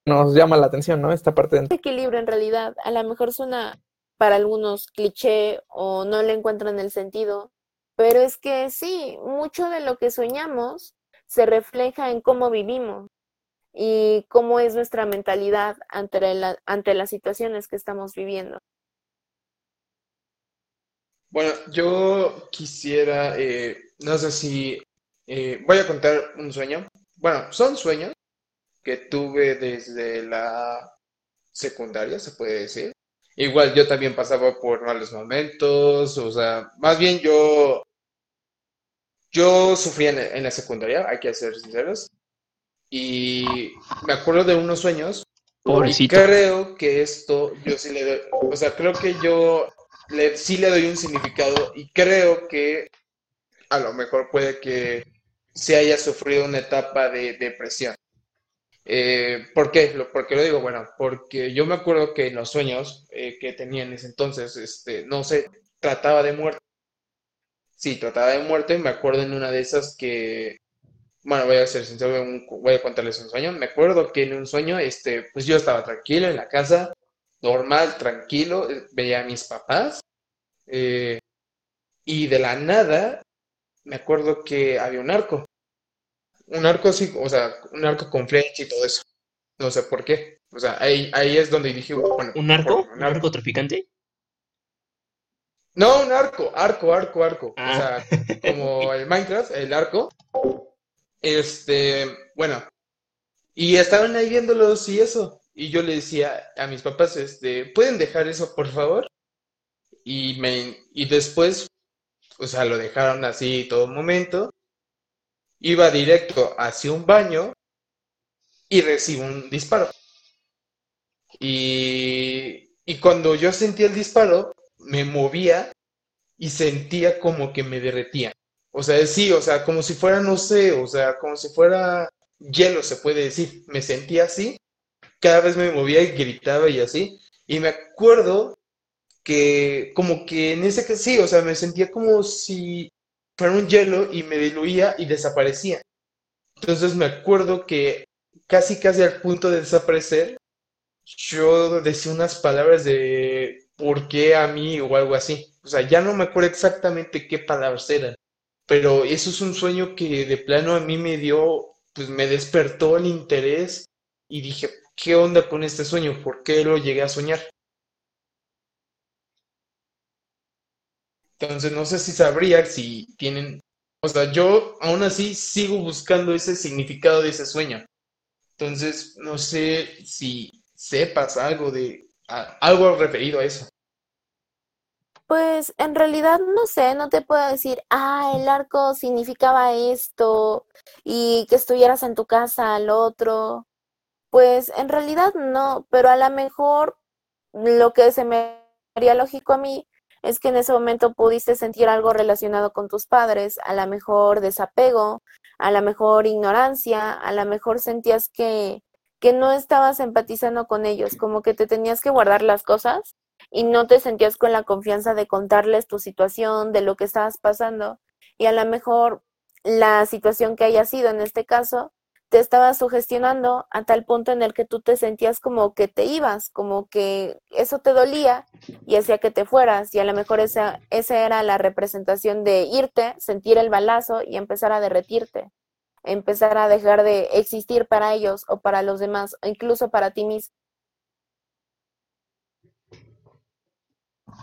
nos llama la atención, ¿no? Esta parte de... equilibrio en realidad. A lo mejor suena para algunos cliché o no le encuentran el sentido, pero es que sí, mucho de lo que soñamos se refleja en cómo vivimos y cómo es nuestra mentalidad ante, la, ante las situaciones que estamos viviendo. Bueno, yo quisiera, eh, no sé si eh, voy a contar un sueño. Bueno, son sueños que tuve desde la secundaria, se puede decir. Igual yo también pasaba por malos momentos, o sea, más bien yo, yo sufría en, en la secundaria, hay que ser sinceros, y me acuerdo de unos sueños, y Pobrecito. creo que esto, yo sí le doy, o sea, creo que yo le, sí le doy un significado y creo que a lo mejor puede que se haya sufrido una etapa de depresión. Eh, ¿por qué? Lo, ¿Por qué lo digo? Bueno, porque yo me acuerdo que en los sueños eh, que tenía en ese entonces, este, no sé, trataba de muerte. Sí, trataba de muerte. Me acuerdo en una de esas que, bueno, voy a ser sincero, voy a contarles un sueño. Me acuerdo que en un sueño, este, pues yo estaba tranquilo en la casa, normal, tranquilo, eh, veía a mis papás, eh, y de la nada, me acuerdo que había un arco. Un arco así, o sea, un arco con flecha y todo eso. No sé por qué. O sea, ahí, ahí es donde dije, bueno, ¿Un arco? por- ¿Un arco traficante? No, un arco, arco, arco, arco. O Ah. sea, como el Minecraft, el arco. Este, bueno, y estaban ahí viéndolos y eso. Y yo le decía a mis papás, este, ¿pueden dejar eso, por favor? Y me, y después, o sea, lo dejaron así todo momento. Iba directo hacia un baño y recibo un disparo. Y, y cuando yo sentí el disparo, me movía y sentía como que me derretía. O sea, sí, o sea, como si fuera, no sé, o sea, como si fuera hielo, se puede decir. Me sentía así, cada vez me movía y gritaba y así. Y me acuerdo que como que en ese que sí, o sea, me sentía como si fuera un hielo y me diluía y desaparecía. Entonces me acuerdo que casi casi al punto de desaparecer, yo decía unas palabras de ¿por qué a mí? o algo así. O sea, ya no me acuerdo exactamente qué palabras eran, pero eso es un sueño que de plano a mí me dio, pues me despertó el interés y dije, ¿qué onda con este sueño? ¿Por qué lo llegué a soñar? Entonces no sé si sabría si tienen, o sea, yo aún así sigo buscando ese significado de ese sueño. Entonces no sé si sepas algo de algo referido a eso. Pues en realidad no sé, no te puedo decir, ah, el arco significaba esto y que estuvieras en tu casa al otro. Pues en realidad no, pero a lo mejor lo que se me haría lógico a mí es que en ese momento pudiste sentir algo relacionado con tus padres, a lo mejor desapego, a lo mejor ignorancia, a lo mejor sentías que, que no estabas empatizando con ellos, como que te tenías que guardar las cosas y no te sentías con la confianza de contarles tu situación, de lo que estabas pasando. Y a lo mejor la situación que haya sido en este caso te estaba sugestionando a tal punto en el que tú te sentías como que te ibas, como que eso te dolía y hacía que te fueras. Y a lo mejor esa, esa era la representación de irte, sentir el balazo y empezar a derretirte, empezar a dejar de existir para ellos o para los demás, o incluso para ti mismo.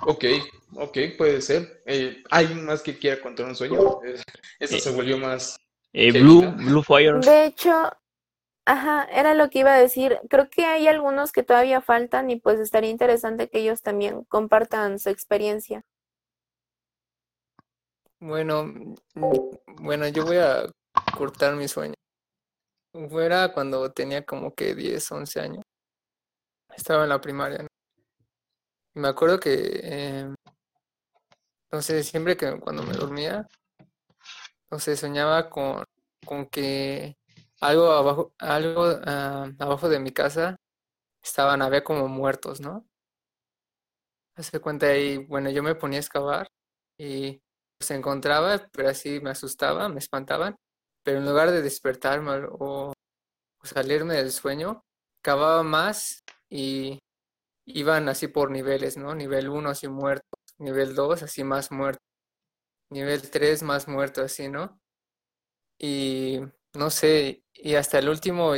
Ok, ok, puede ser. Eh, ¿Hay más que quiera contar un sueño? Eh, Eso Eh, se volvió más... Eh, Blue. Blue Fire. De hecho, ajá, era lo que iba a decir. Creo que hay algunos que todavía faltan y pues estaría interesante que ellos también compartan su experiencia. Bueno, mm, bueno, yo voy a cortar mi sueño. Fuera cuando tenía como que 10, 11 años. Estaba en la primaria, ¿no? Y me acuerdo que, eh, no siempre que cuando me dormía, no soñaba con, con que algo abajo, algo ah, abajo de mi casa estaban, había como muertos, ¿no? Hace cuenta ahí, bueno, yo me ponía a excavar y se encontraba, pero así me asustaba, me espantaban, pero en lugar de despertarme o, o salirme del sueño, cavaba más y iban así por niveles, ¿no? Nivel 1 así muertos, nivel 2 así más muertos, nivel 3 más muertos, así, ¿no? Y no sé, y hasta el último,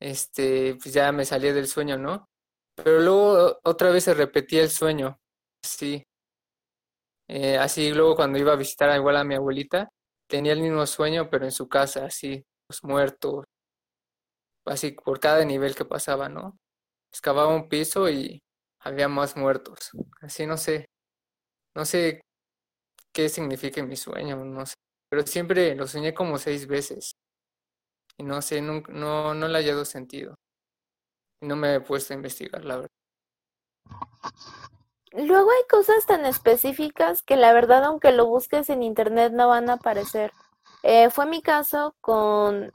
este, pues ya me salía del sueño, ¿no? Pero luego otra vez se repetía el sueño, sí. Eh, así luego cuando iba a visitar igual a mi abuelita, tenía el mismo sueño, pero en su casa, así, los muertos, así por cada nivel que pasaba, ¿no? Excavaba un piso y había más muertos. Así no sé, no sé qué significa mi sueño, no sé. Pero siempre lo soñé como seis veces. Y no sé, nunca, no, no le he hallado sentido. Y no me he puesto a investigar, la verdad. Luego hay cosas tan específicas que la verdad, aunque lo busques en internet, no van a aparecer. Eh, fue mi caso con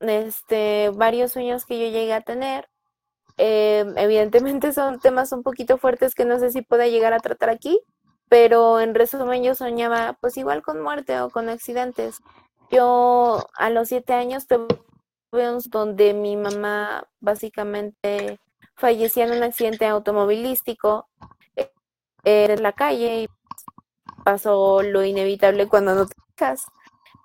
este varios sueños que yo llegué a tener. Eh, evidentemente son temas un poquito fuertes que no sé si pueda llegar a tratar aquí, pero en resumen yo soñaba pues igual con muerte o con accidentes. Yo a los siete años tuve un donde mi mamá básicamente fallecía en un accidente automovilístico eh, en la calle y pasó lo inevitable cuando no te fijas.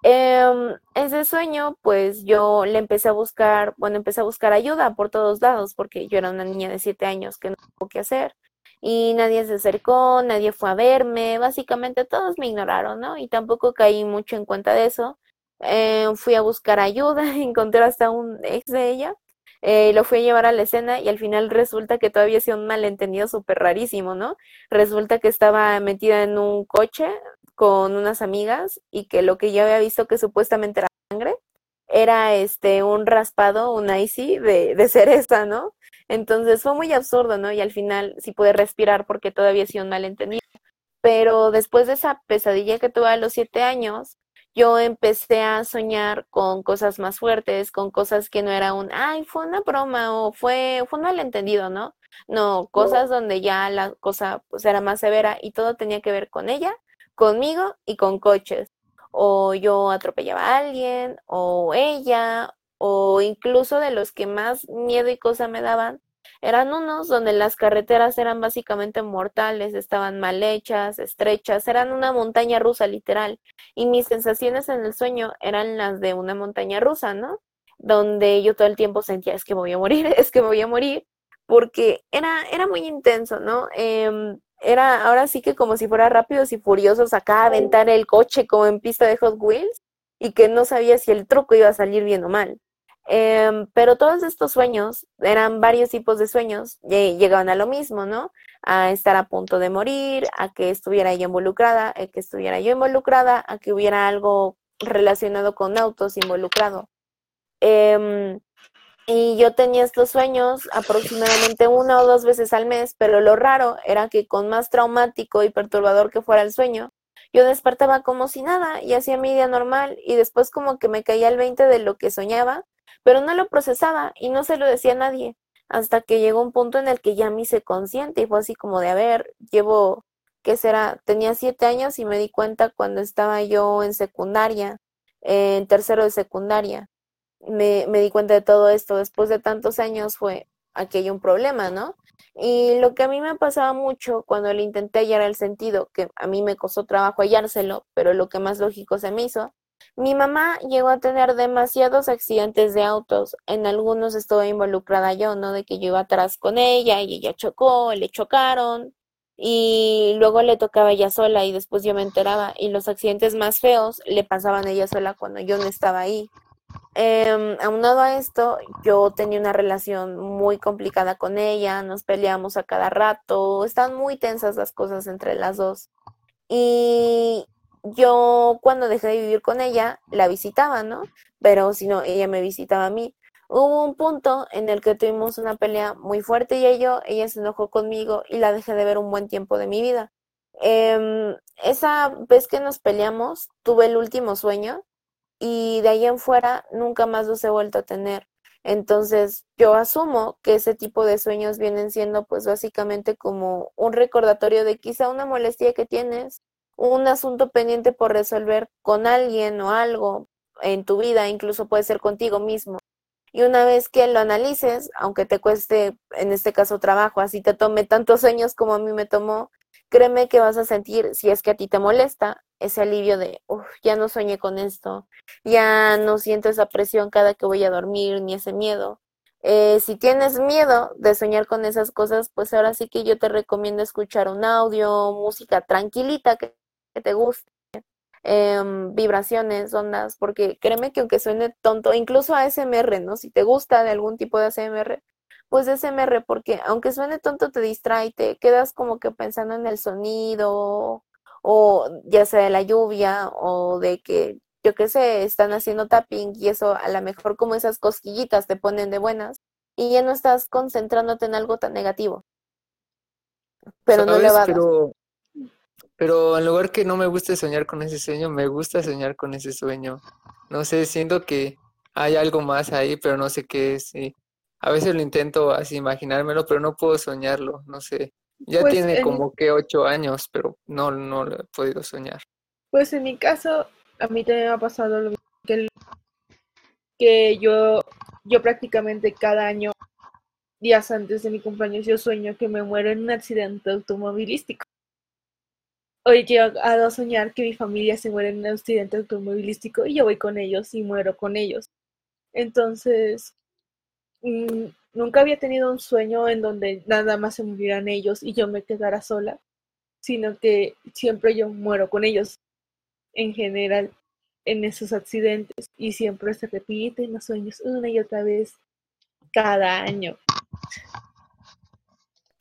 Em, ese sueño, pues yo le empecé a buscar, bueno, empecé a buscar ayuda por todos lados, porque yo era una niña de siete años que no tuvo qué hacer. Y nadie se acercó, nadie fue a verme, básicamente todos me ignoraron, ¿no? Y tampoco caí mucho en cuenta de eso. Eh, fui a buscar ayuda, encontré hasta un ex de ella, eh, lo fui a llevar a la escena y al final resulta que todavía hacía un malentendido súper rarísimo, ¿no? Resulta que estaba metida en un coche con unas amigas y que lo que yo había visto que supuestamente era sangre era este un raspado, un icy de, de cereza, ¿no? Entonces fue muy absurdo, ¿no? Y al final sí pude respirar porque todavía hacía un malentendido. Pero después de esa pesadilla que tuve a los siete años, yo empecé a soñar con cosas más fuertes, con cosas que no era un, ay, fue una broma o fue, fue un malentendido, ¿no? No, cosas donde ya la cosa pues era más severa y todo tenía que ver con ella, conmigo y con coches. O yo atropellaba a alguien, o ella, o incluso de los que más miedo y cosa me daban, eran unos donde las carreteras eran básicamente mortales, estaban mal hechas, estrechas, eran una montaña rusa literal. Y mis sensaciones en el sueño eran las de una montaña rusa, ¿no? Donde yo todo el tiempo sentía, es que me voy a morir, es que voy a morir, porque era, era muy intenso, ¿no? Eh, era ahora sí que como si fuera rápidos y furiosos acá a aventar el coche como en pista de Hot Wheels y que no sabía si el truco iba a salir bien o mal. Eh, pero todos estos sueños, eran varios tipos de sueños, llegaban a lo mismo, ¿no? A estar a punto de morir, a que estuviera ella involucrada, a que estuviera yo involucrada, a que hubiera algo relacionado con autos involucrado. Eh, y yo tenía estos sueños aproximadamente una o dos veces al mes, pero lo raro era que con más traumático y perturbador que fuera el sueño, yo despertaba como si nada y hacía mi día normal y después como que me caía el 20 de lo que soñaba, pero no lo procesaba y no se lo decía a nadie hasta que llegó un punto en el que ya me hice consciente y fue así como de, a ver, llevo, ¿qué será? Tenía siete años y me di cuenta cuando estaba yo en secundaria, en tercero de secundaria. Me, me di cuenta de todo esto. Después de tantos años fue, aquí hay un problema, ¿no? Y lo que a mí me pasaba mucho cuando le intenté hallar el sentido, que a mí me costó trabajo hallárselo, pero lo que más lógico se me hizo, mi mamá llegó a tener demasiados accidentes de autos. En algunos estuve involucrada yo, ¿no? De que yo iba atrás con ella y ella chocó, le chocaron y luego le tocaba ella sola y después yo me enteraba y los accidentes más feos le pasaban a ella sola cuando yo no estaba ahí. Eh, aunado a esto, yo tenía una relación muy complicada con ella, nos peleamos a cada rato, están muy tensas las cosas entre las dos. Y yo cuando dejé de vivir con ella, la visitaba, ¿no? Pero si no, ella me visitaba a mí. Hubo un punto en el que tuvimos una pelea muy fuerte y ella, ella se enojó conmigo y la dejé de ver un buen tiempo de mi vida. Eh, esa vez que nos peleamos, tuve el último sueño y de ahí en fuera nunca más los he vuelto a tener. Entonces, yo asumo que ese tipo de sueños vienen siendo pues básicamente como un recordatorio de quizá una molestia que tienes, un asunto pendiente por resolver con alguien o algo en tu vida, incluso puede ser contigo mismo. Y una vez que lo analices, aunque te cueste en este caso trabajo, así te tome tantos años como a mí me tomó, créeme que vas a sentir, si es que a ti te molesta, ese alivio de, uff, ya no soñé con esto, ya no siento esa presión cada que voy a dormir, ni ese miedo. Eh, si tienes miedo de soñar con esas cosas, pues ahora sí que yo te recomiendo escuchar un audio, música tranquilita que, te guste, em, vibraciones, ondas, porque créeme que aunque suene tonto, incluso ASMR, ¿no? Si te gusta de algún tipo de ASMR, pues SMR, porque aunque suene tonto te distrae, te quedas como que pensando en el sonido, o ya sea de la lluvia, o de que, yo qué sé, están haciendo tapping y eso a lo mejor como esas cosquillitas te ponen de buenas y ya no estás concentrándote en algo tan negativo. Pero no le va a Pero, pero en lugar que no me guste soñar con ese sueño, me gusta soñar con ese sueño. No sé, siento que hay algo más ahí, pero no sé qué es. y a veces lo intento así imaginármelo, pero no puedo soñarlo, no sé. Ya Pues, tiene en- como que ocho años, pero no, no lo he podido soñar. Pues en mi caso, a mí también me ha pasado lo mismo que, el- que yo, yo prácticamente cada año, días antes de mi cumpleaños, yo sueño que me muero en un accidente automovilístico. Hoy llegado a soñar que mi familia se muere en un accidente automovilístico y yo voy con ellos y muero con ellos. Entonces, nunca había tenido un sueño en donde nada más se murieran ellos y yo me quedara sola, sino que siempre yo muero con ellos en general en esos accidentes y siempre se repiten los sueños una y otra vez cada año.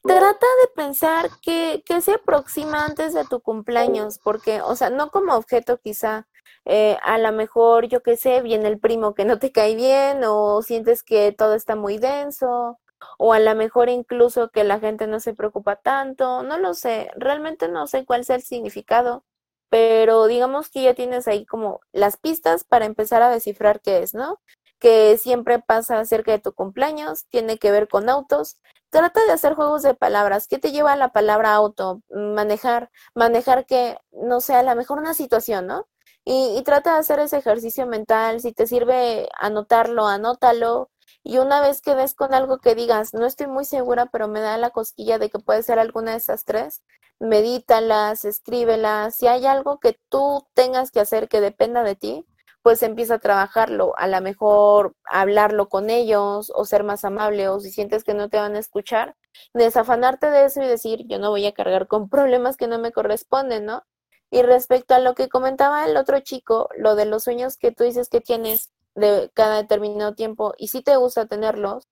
Trata de pensar que, que se aproxima antes de tu cumpleaños, porque, o sea, no como objeto quizá, eh, a lo mejor, yo qué sé, viene el primo que no te cae bien o sientes que todo está muy denso, o a lo mejor incluso que la gente no se preocupa tanto, no lo sé, realmente no sé cuál sea el significado, pero digamos que ya tienes ahí como las pistas para empezar a descifrar qué es, ¿no? Que siempre pasa cerca de tu cumpleaños, tiene que ver con autos. Trata de hacer juegos de palabras. ¿Qué te lleva a la palabra auto? Manejar, manejar que no sea a lo mejor una situación, ¿no? Y, y trata de hacer ese ejercicio mental. Si te sirve anotarlo, anótalo. Y una vez que des con algo que digas, no estoy muy segura, pero me da la cosquilla de que puede ser alguna de esas tres, medítalas, escríbelas. Si hay algo que tú tengas que hacer que dependa de ti, pues empieza a trabajarlo, a lo mejor hablarlo con ellos o ser más amable o si sientes que no te van a escuchar, desafanarte de eso y decir, yo no voy a cargar con problemas que no me corresponden, ¿no? Y respecto a lo que comentaba el otro chico, lo de los sueños que tú dices que tienes de cada determinado tiempo y sí te gusta tenerlos,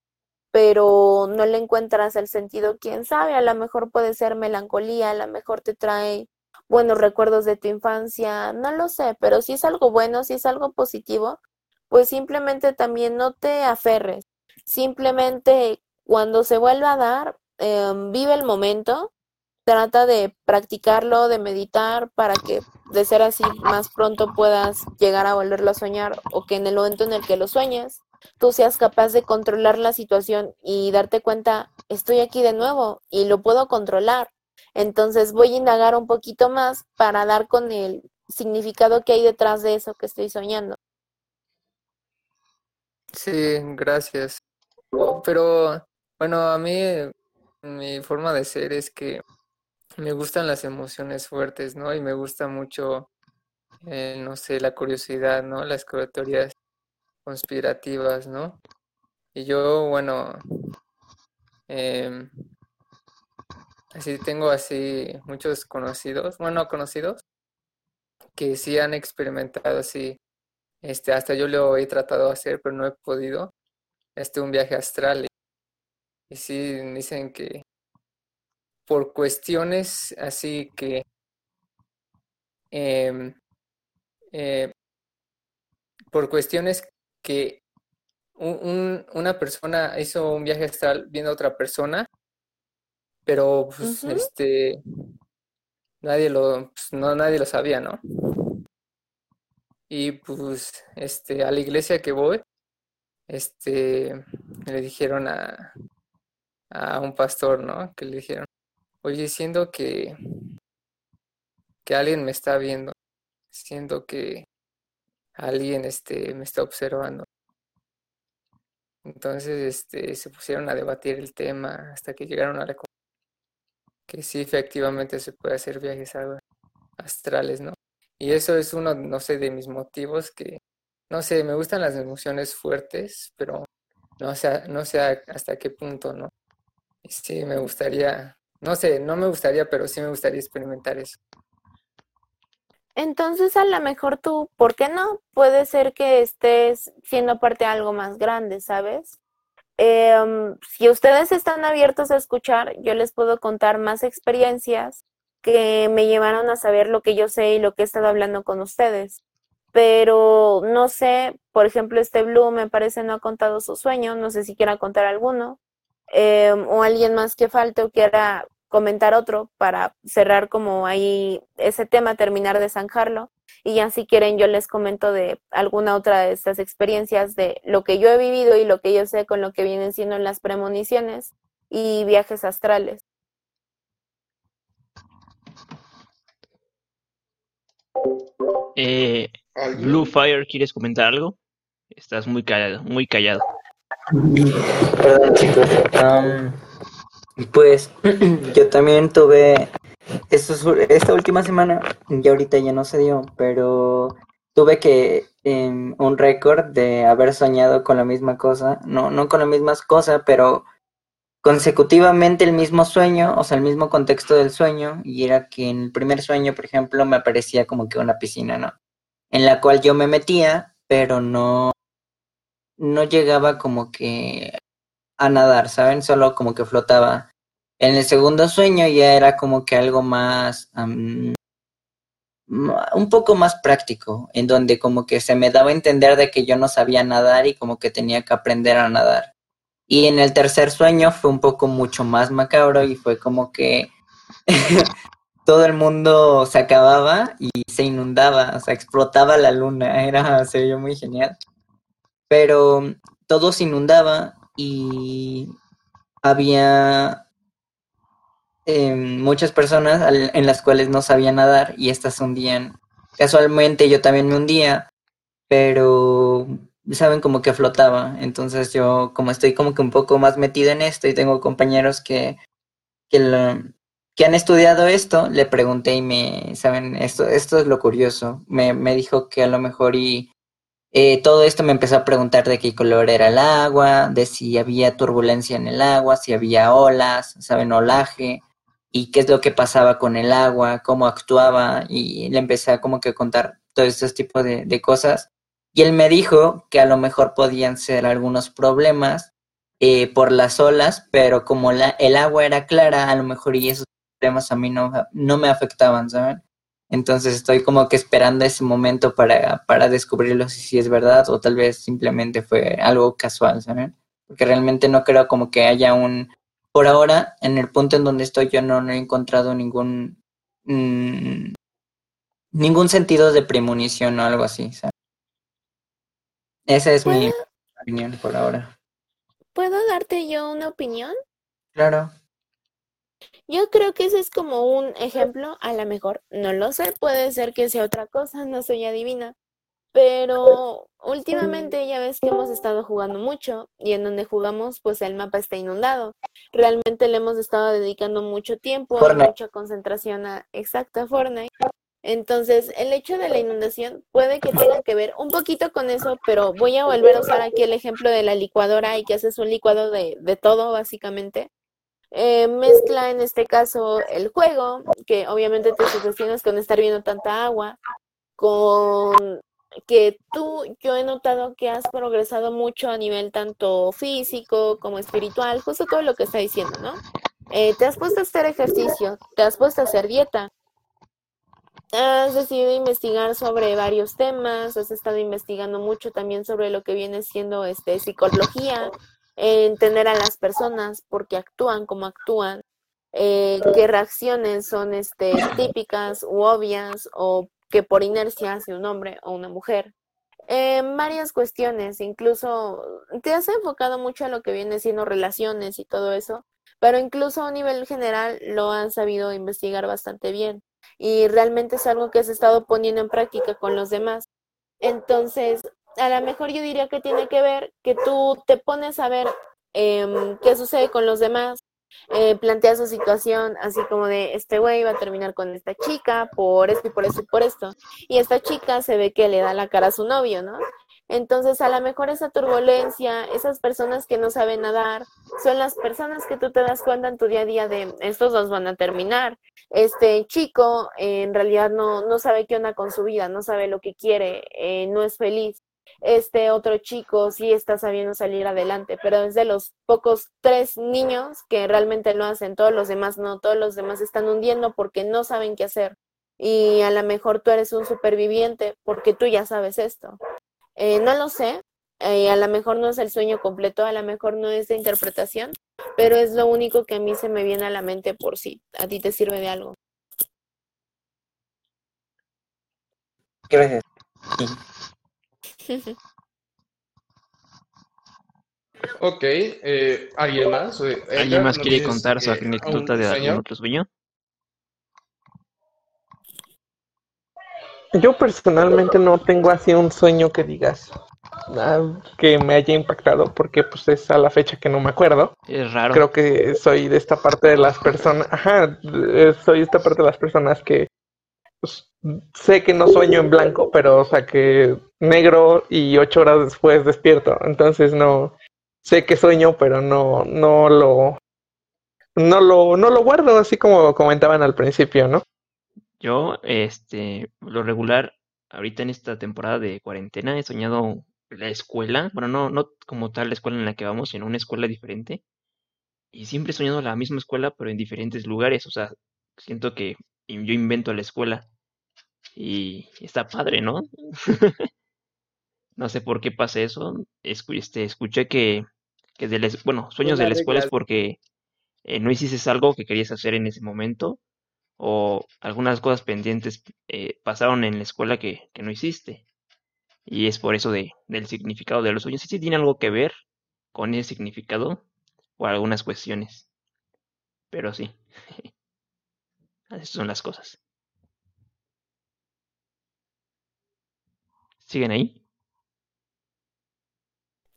pero no le encuentras el sentido, quién sabe, a lo mejor puede ser melancolía, a lo mejor te trae buenos recuerdos de tu infancia, no lo sé, pero si es algo bueno, si es algo positivo, pues simplemente también no te aferres, simplemente cuando se vuelva a dar, eh, vive el momento trata de practicarlo, de meditar para que de ser así más pronto puedas llegar a volverlo a soñar o que en el momento en el que lo sueñes tú seas capaz de controlar la situación y darte cuenta, estoy aquí de nuevo y lo puedo controlar. Entonces voy a indagar un poquito más para dar con el significado que hay detrás de eso que estoy soñando. Sí, gracias. Pero bueno, a mí mi forma de ser es que me gustan las emociones fuertes, ¿no? Y me gusta mucho, eh, no sé, la curiosidad, ¿no? Las teorías conspirativas, ¿no? Y yo, bueno, em, así tengo así muchos conocidos, bueno, conocidos, que sí han experimentado así, este, hasta yo lo he tratado de hacer, pero no he podido, este, un viaje astral. Y sí dicen que por cuestiones así que em, eh, por cuestiones que un- un- una persona hizo un viaje astral viendo a otra persona, pero pues, este nadie lo pues, no nadie lo sabía, ¿no? Y pues este a la iglesia que voy, este le dijeron a a un pastor, ¿no? Que le dijeron, "Oye, siento que que alguien me está viendo, siento que alguien este me está observando." Entonces, este, se pusieron a debatir el tema hasta que llegaron a la que sí, efectivamente se puede hacer viajes astrales, ¿no? Y eso es uno, no sé, de mis motivos que, no sé, me gustan las emociones fuertes, pero no sé, no sé hasta qué punto, ¿no? Y sí, me gustaría, no sé, no me gustaría, pero sí me gustaría experimentar eso. Entonces, a lo mejor tú, ¿por qué no? Puede ser que estés siendo parte de algo más grande, ¿sabes? Em, si ustedes están abiertos a escuchar, yo les puedo contar más experiencias que me llevaron a saber lo que yo sé y lo que he estado hablando con ustedes. Pero no sé, por ejemplo, este Blue me parece no ha contado su sueño, no sé si quiera contar alguno, em, o alguien más que falte o quiera comentar otro para cerrar como ahí ese tema, terminar de zanjarlo. Y ya si quieren yo les comento de alguna otra de estas experiencias de lo que yo he vivido y lo que yo sé con lo que vienen siendo las premoniciones y viajes astrales. Eh. Blue Fire, ¿quieres comentar algo? Estás muy callado, muy callado. Perdón, chicos. Pues yo también tuve esta última semana, y ahorita ya no se dio, pero tuve que em, un récord de haber soñado con la misma cosa, no, no con la misma cosa, pero consecutivamente el mismo sueño, o sea, el mismo contexto del sueño, y era que en el primer sueño, por ejemplo, me aparecía como que una piscina, ¿no? En la cual yo me metía, pero no, no llegaba como que a nadar, ¿saben? Solo como que flotaba. En el segundo sueño ya era como que algo más, ma- un poco más práctico, en donde como que se me daba a entender de que yo no sabía nadar y como que tenía que aprender a nadar. Y en el tercer sueño fue un poco mucho más macabro y fue como que todo el mundo se acababa y se inundaba, o sea, explotaba la luna, era, se vio muy genial. Pero todo se inundaba y había eh, muchas personas al- en las cuales no sabían nadar y estas hundían. Casualmente yo también me hundía, pero saben como que flotaba. Entonces yo como estoy como que un poco más metido en esto y tengo compañeros que, que, lo- que han estudiado esto, le pregunté y me, saben, esto, esto es lo curioso. Me, me dijo que a lo mejor y eh, todo esto me empezó a preguntar de qué color era el agua, de si había turbulencia en el agua, si había olas, saben, olaje, y qué es lo que pasaba con el agua, cómo actuaba, y le empecé a como que contar todos estos tipos de, de cosas. Y él me dijo que a lo mejor podían ser algunos problemas eh, por las olas, pero como la, el agua era clara, a lo mejor y esos problemas a mí no, no me afectaban, ¿saben? Entonces estoy como que esperando ese momento para, para descubrirlo si, si es verdad o tal vez simplemente fue algo casual, ¿saben? Porque realmente no creo como que haya un, por ahora, en el punto en donde estoy, yo no, no he encontrado ningún mm, ningún sentido de premonición o algo así. ¿sabes? Esa es mi ¿Puedo, opinión por ahora. ¿Puedo darte yo una opinión? Claro. Yo creo que ese es como un ejemplo, a lo mejor, no lo sé, puede ser que sea otra cosa, no soy adivina, pero últimamente ya ves que hemos estado jugando mucho y en donde jugamos pues el mapa está inundado. Realmente le hemos estado dedicando mucho tiempo, Fortnite. mucha concentración a exacta Fortnite. Entonces, el hecho de la inundación puede que tenga que ver un poquito con eso, pero voy a volver a usar aquí el ejemplo de la licuadora y que haces un licuado de, de todo, básicamente. Eh, mezcla en este caso el juego, que obviamente te sugestionas con estar viendo tanta agua, con que tú, yo he notado que has progresado mucho a nivel tanto físico como espiritual, justo todo lo que está diciendo, ¿no? Eh, te has puesto a hacer ejercicio, te has puesto a hacer dieta, has decidido investigar sobre varios temas, has estado investigando mucho también sobre lo que viene siendo este psicología, entender a las personas, por qué actúan como actúan, eh, qué reacciones son este, típicas u obvias o que por inercia hace un hombre o una mujer. Eh, varias cuestiones, incluso te has enfocado mucho a lo que viene siendo relaciones y todo eso, pero incluso a nivel general lo han sabido investigar bastante bien y realmente es algo que has estado poniendo en práctica con los demás. Entonces, a lo mejor yo diría que tiene que ver que tú te pones a ver em, qué sucede con los demás, eh, planteas su situación así como de este güey va a terminar con esta chica por esto y por esto y por esto. Y esta chica se ve que le da la cara a su novio, ¿no? Entonces, a lo mejor esa turbulencia, esas personas que no saben nadar, son las personas que tú te das cuenta en tu día a día de estos dos van a terminar. Este chico eh, en realidad no, no sabe qué onda con su vida, no sabe lo que quiere, eh, no es feliz. Este otro chico sí está sabiendo salir adelante, pero es de los pocos tres niños que realmente lo hacen, todos los demás no, todos los demás están hundiendo porque no saben qué hacer. Y a lo mejor tú eres un superviviente porque tú ya sabes esto. Eh, no lo sé, eh, a lo mejor no es el sueño completo, a lo mejor no es de interpretación, pero es lo único que a mí se me viene a la mente por si a ti te sirve de algo. Gracias. Sí. Ok, eh, ¿alguien más? Eh, ¿Alguien más ¿no quiere contar su eh, anécdota de sueño? algún otro sueño? Yo personalmente no tengo así un sueño que digas ah, que me haya impactado porque pues es a la fecha que no me acuerdo. Es raro. Creo que soy de esta parte de las personas, ajá, soy esta parte de las personas que pues, sé que no sueño en blanco, pero o sea que negro y ocho horas después despierto. Entonces no sé que sueño, pero no, no lo, no lo, no lo guardo así como comentaban al principio, ¿no? Yo, este, lo regular, ahorita en esta temporada de cuarentena he soñado la escuela, bueno, no, no como tal la escuela en la que vamos, sino una escuela diferente. Y siempre he soñado la misma escuela, pero en diferentes lugares. O sea, siento que yo invento la escuela. Y está padre, ¿no? No sé por qué pasa eso. Escu- este, escuché que, que de bueno, sueños de la escuela es porque eh, no hiciste algo que querías hacer en ese momento o algunas cosas pendientes eh, pasaron en la escuela que, que no hiciste. Y es por eso de, del significado de los sueños. Sí, sí tiene algo que ver con ese significado o algunas cuestiones. Pero sí, así son las cosas. ¿Siguen ahí?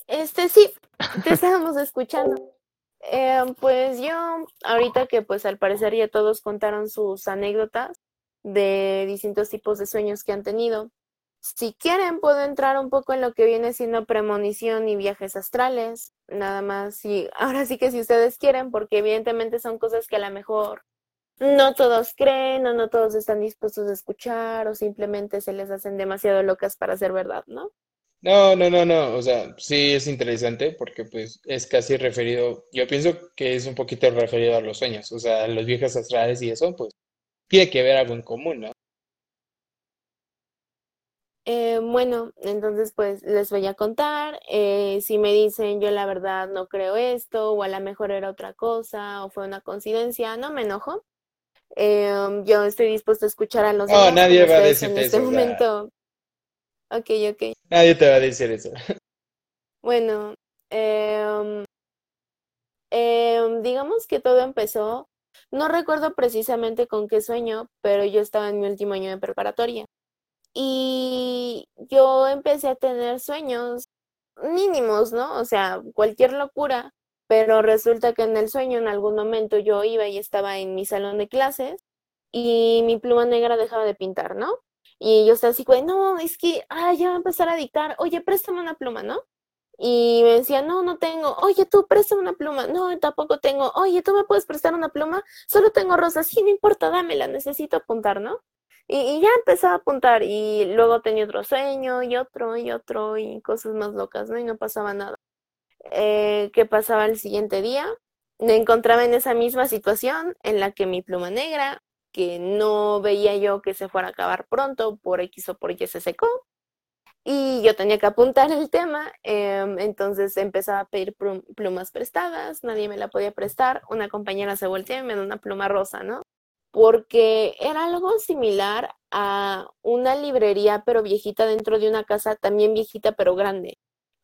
Este sí, te estábamos escuchando. Eh, pues yo, ahorita que pues al parecer ya todos contaron sus anécdotas de distintos tipos de sueños que han tenido. Si quieren, puedo entrar un poco en lo que viene siendo premonición y viajes astrales, nada más. Y ahora sí que si ustedes quieren, porque evidentemente son cosas que a lo mejor no todos creen o no todos están dispuestos a escuchar o simplemente se les hacen demasiado locas para ser verdad, ¿no? No, no, no, no, o sea, sí es interesante porque pues es casi referido, yo pienso que es un poquito referido a los sueños, o sea, los viajes astrales y eso, pues tiene que ver algo en común, ¿no? Eh, bueno, entonces pues les voy a contar. eh, si me dicen yo la verdad no creo esto, o a lo mejor era otra cosa, o fue una coincidencia, no me enojo. Eh, yo estoy dispuesto a escuchar a los No, demás, nadie va a ustedes en este eso, o sea. momento. Ok, ok. Nadie te va a decir eso. Bueno, em, digamos que todo empezó, no recuerdo precisamente con qué sueño, pero yo estaba en mi último año de preparatoria y yo empecé a tener sueños mínimos, ¿no? O sea, cualquier locura, pero resulta que en el sueño en algún momento yo iba y estaba en mi salón de clases y mi pluma negra dejaba de pintar, ¿no? Y yo estaba así, güey, no, es que, ah, ya va a empezar a dictar, oye, préstame una pluma, ¿no? Y me decía, no, no tengo. Oye, tú préstame una pluma. No, tampoco tengo. Oye, tú me puedes prestar una pluma. Solo tengo rosas. Sí, no importa, dámela. Necesito apuntar, ¿no? Y, y ya empezaba a apuntar. Y luego tenía otro sueño y otro y otro y cosas más locas, ¿no? Y no pasaba nada. Eh, ¿qué pasaba el siguiente día? Me encontraba en esa misma situación en la que mi pluma negra, que no veía yo que se fuera a acabar pronto, por X o por Y se secó y yo tenía que apuntar el tema, em, entonces empezaba a pedir plum- plumas prestadas, nadie me la podía prestar, una compañera se volteó y me dio una pluma rosa, ¿no? Porque era algo similar a una librería pero viejita dentro de una casa también viejita pero grande.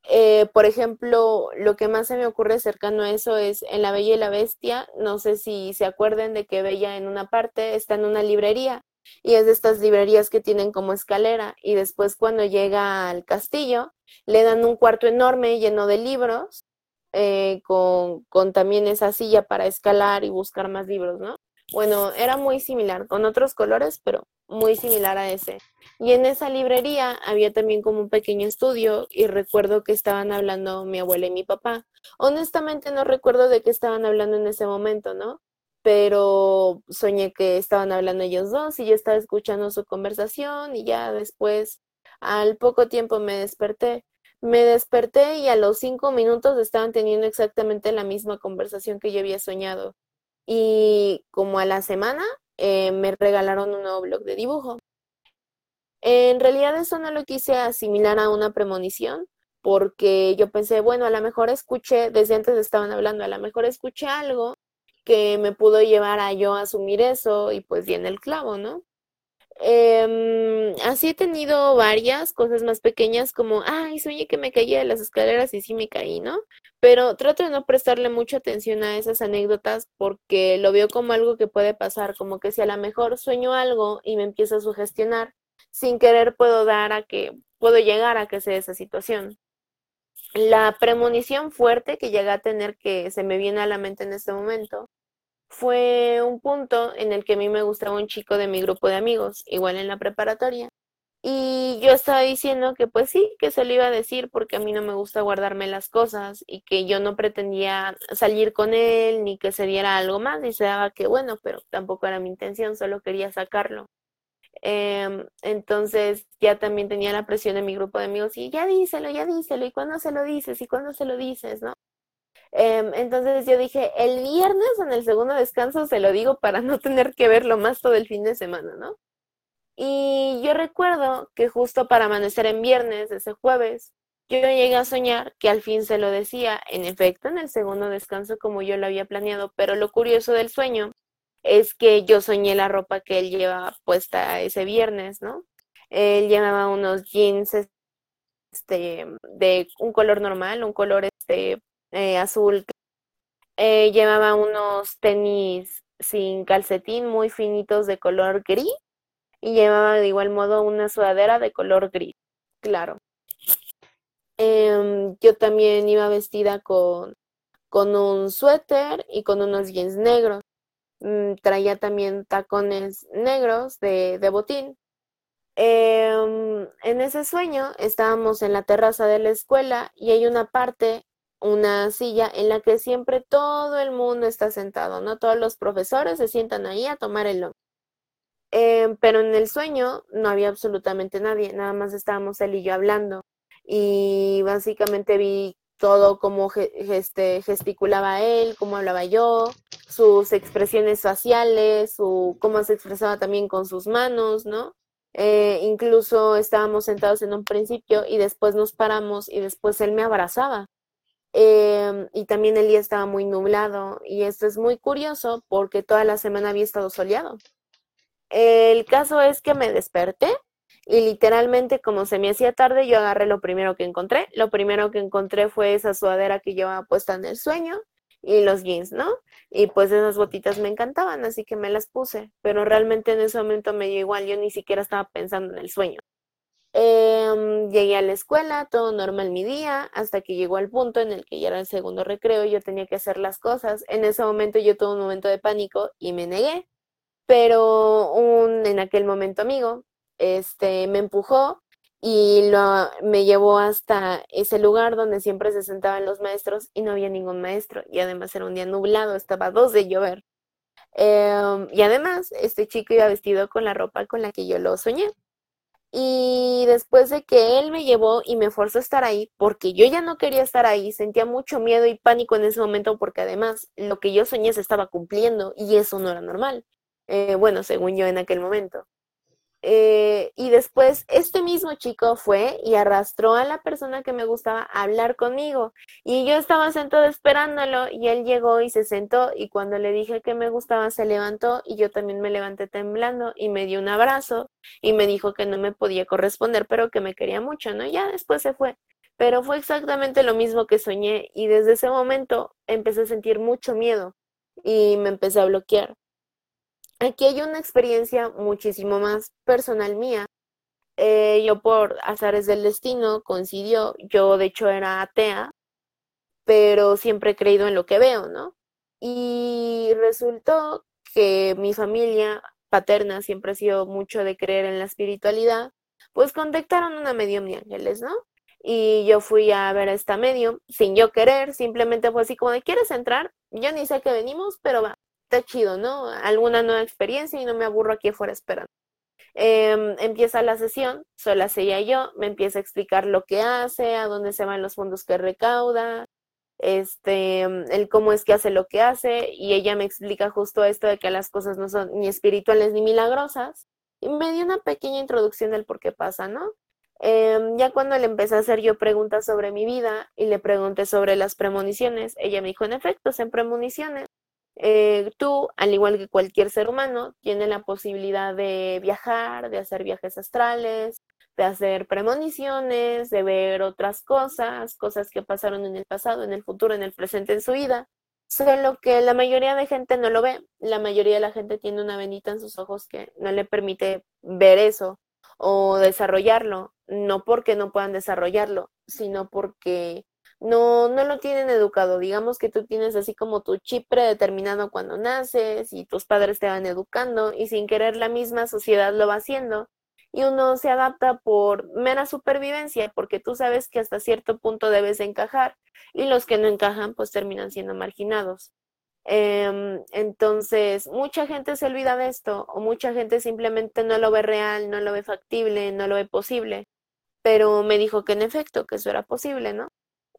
Eh, por ejemplo, lo que más se me ocurre cercano a eso es en La Bella y la Bestia, no sé si se acuerden de que Bella en una parte está en una librería y es de estas librerías que tienen como escalera y después cuando llega al castillo le dan un cuarto enorme lleno de libros eh, con, con también esa silla para escalar y buscar más libros, ¿no? Bueno, era muy similar, con otros colores, pero muy similar a ese. Y en esa librería había también como un pequeño estudio y recuerdo que estaban hablando mi abuela y mi papá. Honestamente no recuerdo de qué estaban hablando en ese momento, ¿no? pero soñé que estaban hablando ellos dos y yo estaba escuchando su conversación y ya después, al poco tiempo me desperté. Me desperté y a los cinco minutos estaban teniendo exactamente la misma conversación que yo había soñado. Y como a la semana eh, me regalaron un nuevo blog de dibujo. En realidad eso no lo quise asimilar a una premonición, porque yo pensé, bueno, a lo mejor escuché, desde antes estaban hablando, a lo mejor escuché algo que me pudo llevar a yo asumir eso y pues viene el clavo, ¿no? Em, así he tenido varias cosas más pequeñas como, ay, soñé que me caía de las escaleras y sí me caí, ¿no? Pero trato de no prestarle mucha atención a esas anécdotas porque lo veo como algo que puede pasar, como que si a lo mejor sueño algo y me empiezo a sugestionar, sin querer puedo dar a que, puedo llegar a que sea esa situación. La premonición fuerte que llegué a tener que se me viene a la mente en este momento fue un punto en el que a mí me gustaba un chico de mi grupo de amigos, igual en la preparatoria. Y yo estaba diciendo que pues sí, que se lo iba a decir porque a mí no me gusta guardarme las cosas y que yo no pretendía salir con él ni que se diera algo más y se daba que bueno, pero tampoco era mi intención, solo quería sacarlo. Em, entonces ya también tenía la presión de mi grupo de amigos y ya díselo, ya díselo, ¿y cuándo se lo dices? ¿Y cuándo se lo dices? ¿No? Em, entonces yo dije, el viernes en el segundo descanso se lo digo para no tener que verlo más todo el fin de semana, ¿no? Y yo recuerdo que justo para amanecer en viernes, ese jueves, yo llegué a soñar que al fin se lo decía, en efecto, en el segundo descanso como yo lo había planeado, pero lo curioso del sueño es que yo soñé la ropa que él llevaba puesta ese viernes, ¿no? Él llevaba unos jeans este, de un color normal, un color este, eh, azul. Eh, llevaba unos tenis sin calcetín muy finitos de color gris y llevaba de igual modo una sudadera de color gris, claro. Em, yo también iba vestida con, con un suéter y con unos jeans negros. Mm, traía también tacones negros de, de botín. Em, en ese sueño estábamos en la terraza de la escuela y hay una parte, una silla en la que siempre todo el mundo está sentado, ¿no? Todos los profesores se sientan ahí a tomar el lunch. Em, pero en el sueño no había absolutamente nadie, nada más estábamos él y yo hablando. Y básicamente vi todo cómo este, gesticulaba él, cómo hablaba yo, sus expresiones faciales, su, cómo se expresaba también con sus manos, ¿no? Eh, incluso estábamos sentados en un principio y después nos paramos y después él me abrazaba. Em, y también el día estaba muy nublado y esto es muy curioso porque toda la semana había estado soleado. El caso es que me desperté y literalmente como se me hacía tarde yo agarré lo primero que encontré. Lo primero que encontré fue esa sudadera que llevaba puesta en el sueño y los jeans, ¿no? Y pues esas botitas me encantaban, así que me las puse, pero realmente en ese momento me dio igual, yo ni siquiera estaba pensando en el sueño. Em, llegué a la escuela, todo normal mi día, hasta que llegó al punto en el que ya era el segundo recreo, yo tenía que hacer las cosas. En ese momento yo tuve un momento de pánico y me negué, pero en aquel momento amigo, este, me empujó y lo, me llevó hasta ese lugar donde siempre se sentaban los maestros y no había ningún maestro y además era un día nublado, estaba dos de llover. Em, y además, este chico iba vestido con la ropa con la que yo lo soñé. Y después de que él me llevó y me forzó a estar ahí, porque yo ya no quería estar ahí, sentía mucho miedo y pánico en ese momento, porque además lo que yo soñé se estaba cumpliendo y eso no era normal. Eh, bueno, según yo en aquel momento. Eh, y después este mismo chico fue y arrastró a la persona que me gustaba a hablar conmigo. Y yo estaba sentado esperándolo y él llegó y se sentó y cuando le dije que me gustaba se levantó y yo también me levanté temblando y me dio un abrazo y me dijo que no me podía corresponder pero que me quería mucho, ¿no? Ya después se fue. Pero fue exactamente lo mismo que soñé y desde ese momento empecé a sentir mucho miedo y me empecé a bloquear. Aquí hay una experiencia muchísimo más personal mía. Eh, yo por azares del destino coincidió, yo de hecho era atea, pero siempre he creído en lo que veo, ¿no? Y resultó que mi familia paterna siempre ha sido mucho de creer en la espiritualidad, pues contactaron una medium de ángeles, ¿no? Y yo fui a ver a esta medium sin yo querer, simplemente fue así como de, ¿quieres entrar? Yo ni sé que venimos, pero va está chido, ¿no? Alguna nueva experiencia y no me aburro aquí afuera esperando. Em, empieza la sesión, sola ella yo, me empieza a explicar lo que hace, a dónde se van los fondos que recauda, este, el cómo es que hace lo que hace, y ella me explica justo esto de que las cosas no son ni espirituales ni milagrosas, y me dio una pequeña introducción del por qué pasa, ¿no? Em, ya cuando le empecé a hacer yo preguntas sobre mi vida y le pregunté sobre las premoniciones, ella me dijo, en efecto, en premoniciones. Eh, tú, al igual que cualquier ser humano, tienes la posibilidad de viajar, de hacer viajes astrales, de hacer premoniciones, de ver otras cosas, cosas que pasaron en el pasado, en el futuro, en el presente, en su vida. Solo que la mayoría de gente no lo ve. La mayoría de la gente tiene una venita en sus ojos que no le permite ver eso o desarrollarlo. No porque no puedan desarrollarlo, sino porque no, no lo tienen educado. Digamos que tú tienes así como tu chip predeterminado cuando naces y tus padres te van educando y sin querer la misma sociedad lo va haciendo y uno se adapta por mera supervivencia porque tú sabes que hasta cierto punto debes encajar y los que no encajan pues terminan siendo marginados. Em, entonces, mucha gente se olvida de esto o mucha gente simplemente no lo ve real, no lo ve factible, no lo ve posible, pero me dijo que en efecto, que eso era posible, ¿no?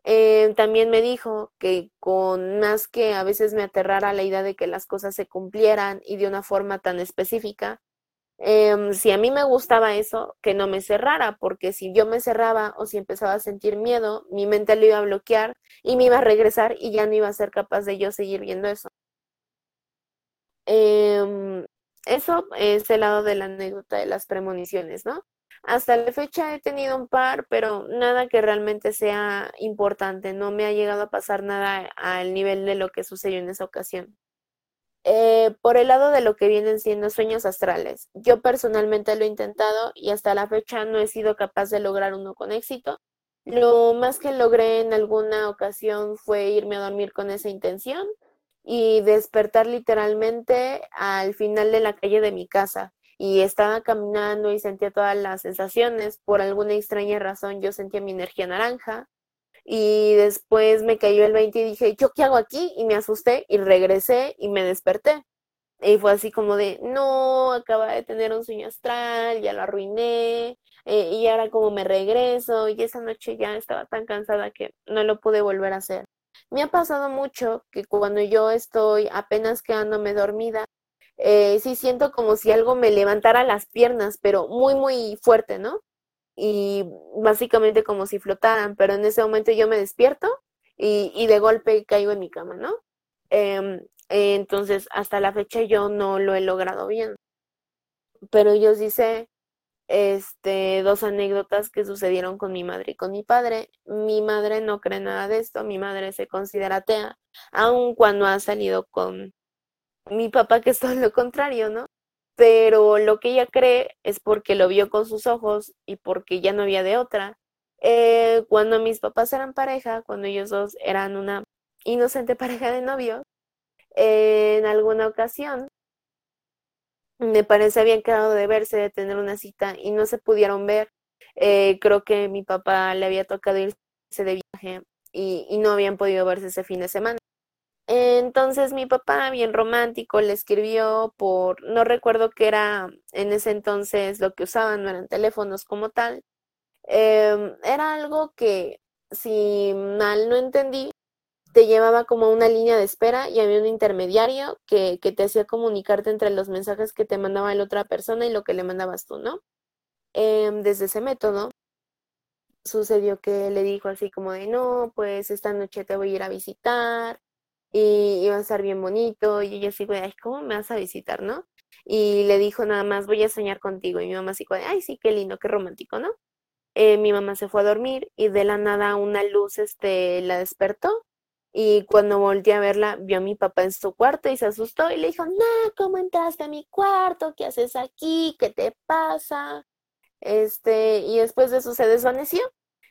Eh, también me dijo que con más que a veces me aterrara la idea de que las cosas se cumplieran y de una forma tan específica, em, si a mí me gustaba eso, que no me cerrara, porque si yo me cerraba o si empezaba a sentir miedo, mi mente lo iba a bloquear y me iba a regresar y ya no iba a ser capaz de yo seguir viendo eso. Em, eso es el lado de la anécdota de las premoniciones, ¿no? Hasta la fecha he tenido un par, pero nada que realmente sea importante. No me ha llegado a pasar nada al nivel de lo que sucedió en esa ocasión. Eh, por el lado de lo que vienen siendo sueños astrales, yo personalmente lo he intentado y hasta la fecha no he sido capaz de lograr uno con éxito. Lo más que logré en alguna ocasión fue irme a dormir con esa intención y despertar literalmente al final de la calle de mi casa y estaba caminando y sentía todas las sensaciones. Por alguna extraña razón yo sentía mi energía naranja y después me cayó el 20 y dije, ¿yo qué hago aquí? Y me asusté y regresé y me desperté. Y fue así como de, no, acaba de tener un sueño astral, ya lo arruiné, eh, y ahora como me regreso, y esa noche ya estaba tan cansada que no lo pude volver a hacer. Me ha pasado mucho que cuando yo estoy apenas quedándome dormida, eh, sí siento como si algo me levantara las piernas, pero muy, muy fuerte, ¿no? Y básicamente como si flotaran, pero en ese momento yo me despierto y, y de golpe caigo en mi cama, ¿no? Em, entonces, hasta la fecha yo no lo he logrado bien. Pero sí sé este, dos anécdotas que sucedieron con mi madre y con mi padre. Mi madre no cree nada de esto, mi madre se considera atea, aun cuando ha salido con mi papá, que es todo lo contrario, ¿no? Pero lo que ella cree es porque lo vio con sus ojos y porque ya no había de otra. Eh, cuando mis papás eran pareja, cuando ellos dos eran una inocente pareja de novios, en alguna ocasión me parece habían quedado de verse, de tener una cita y no se pudieron ver. Eh, creo que mi papá le había tocado irse de viaje y, y no habían podido verse ese fin de semana. Entonces mi papá, bien romántico, le escribió por, no recuerdo qué era en ese entonces lo que usaban, no eran teléfonos como tal. Em, era algo que, si mal no entendí, te llevaba como una línea de espera y había un intermediario que, que te hacía comunicarte entre los mensajes que te mandaba la otra persona y lo que le mandabas tú, ¿no? Em, desde ese método sucedió que le dijo así como de, no, pues esta noche te voy a ir a visitar y iba a estar bien bonito y ella así, ay, ¿cómo me vas a visitar, no? Y le dijo nada más, voy a soñar contigo y mi mamá así, ay, sí, qué lindo, qué romántico, ¿no? Eh, mi mamá se fue a dormir y de la nada una luz este, la despertó y cuando volteé a verla vio a mi papá en su cuarto y se asustó y le dijo, no, ¿cómo entraste a mi cuarto? ¿Qué haces aquí? ¿Qué te pasa? Este, y después de eso se desvaneció.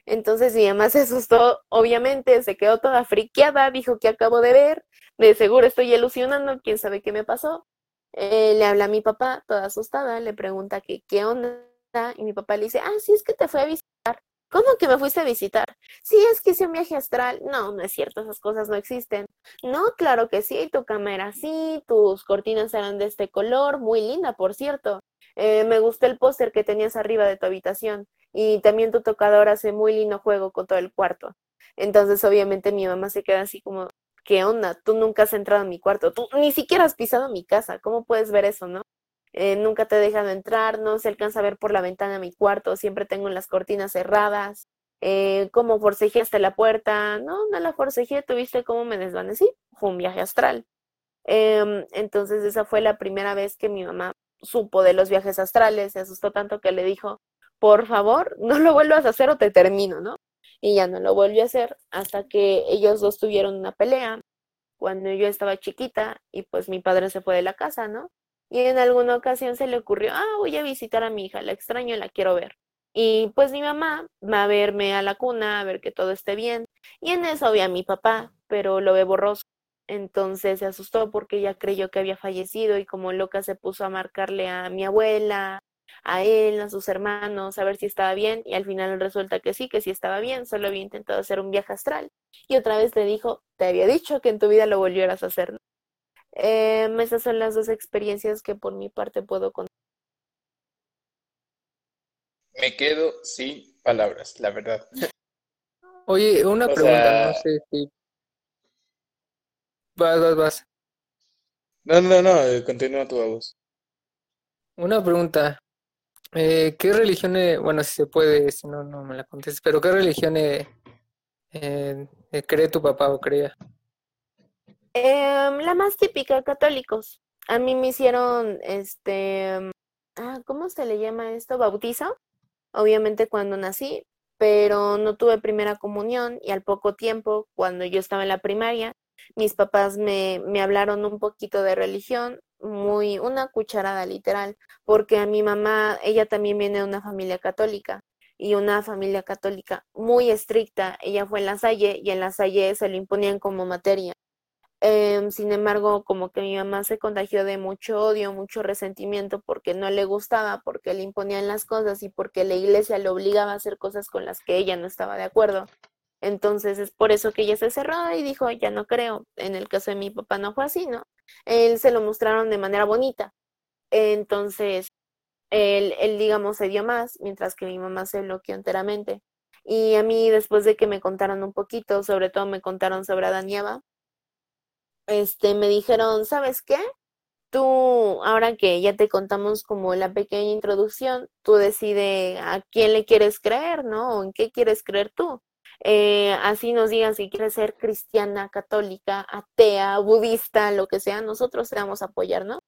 Entonces mi mamá se asustó, obviamente, se quedó toda friqueada, dijo que acabo de ver, de seguro estoy ilusionando, quién sabe qué me pasó. Eh, le habla a mi papá, toda asustada, le pregunta que qué onda, y mi papá le dice, ah, sí, es que te fue a visitar. ¿Cómo que me fuiste a visitar? Sí, es que hice un viaje astral. No, no es cierto, esas cosas no existen. No, claro que sí, tu cámara sí, tus cortinas eran de este color, muy linda, por cierto. Eh, me gustó el póster que tenías arriba de tu habitación. Y también tu tocador hace muy lindo juego con todo el cuarto. Entonces, obviamente, mi mamá se queda así como, ¿qué onda? Tú nunca has entrado en mi cuarto, tú ni siquiera has pisado mi casa, ¿cómo puedes ver eso, no? Eh, nunca te he dejado entrar, no se alcanza a ver por la ventana mi cuarto, siempre tengo las cortinas cerradas. Eh, ¿Cómo forcejeaste la puerta? No, no la forcejeé, tuviste cómo me desvanecí. Fue un viaje astral. Em, entonces, esa fue la primera vez que mi mamá supo de los viajes astrales, se asustó tanto que le dijo, por favor, no lo vuelvas a hacer o te termino, ¿no? Y ya no lo volvió a hacer hasta que ellos dos tuvieron una pelea cuando yo estaba chiquita y pues mi padre se fue de la casa, ¿no? Y en alguna ocasión se le ocurrió, ah, voy a visitar a mi hija, la extraño, la quiero ver. Y pues mi mamá va a verme a la cuna, a ver que todo esté bien. Y en eso vi a mi papá, pero lo ve borroso. Entonces se asustó porque ella creyó que había fallecido y como loca se puso a marcarle a mi abuela, a él, a sus hermanos, a ver si estaba bien, y al final resulta que sí, que sí estaba bien, solo había intentado hacer un viaje astral. Y otra vez le dijo, te había dicho que en tu vida lo volvieras a hacer. Em, esas son las dos experiencias que por mi parte puedo contar. Me quedo sin palabras, la verdad. Oye, una O pregunta, sea- no sé si... Vas, vas, vas. No, no, no, eh, continúa tu voz. Una pregunta. Eh, ¿qué religión, eh, bueno, si se puede, si no, no me la contestes, pero ¿qué religión eh, eh, eh, cree tu papá o creía? Em, la más típica, católicos. A mí me hicieron, este, ah, ¿cómo se le llama esto? Bautizo, obviamente cuando nací, pero no tuve primera comunión y al poco tiempo, cuando yo estaba en la primaria, mis papás me, me hablaron un poquito de religión, muy, una cucharada literal, porque a mi mamá, ella también viene de una familia católica y una familia católica muy estricta. Ella fue en la Salle y en la Salle se lo imponían como materia. Em, sin embargo, como que mi mamá se contagió de mucho odio, mucho resentimiento porque no le gustaba, porque le imponían las cosas y porque la iglesia le obligaba a hacer cosas con las que ella no estaba de acuerdo. Entonces es por eso que ella se cerró y dijo, ya no creo. En el caso de mi papá no fue así, ¿no? Él se lo mostraron de manera bonita. Entonces, él, él digamos, se dio más, mientras que mi mamá se bloqueó enteramente. Y a mí, después de que me contaron un poquito, sobre todo me contaron sobre Adán y Eva, este, me dijeron, ¿sabes qué? tú, ahora que ya te contamos como la pequeña introducción, tú decides a quién le quieres creer, ¿no? O en qué quieres creer tú. Eh, así nos digan si quieres ser cristiana, católica, atea, budista, lo que sea, nosotros te vamos a apoyar, ¿no?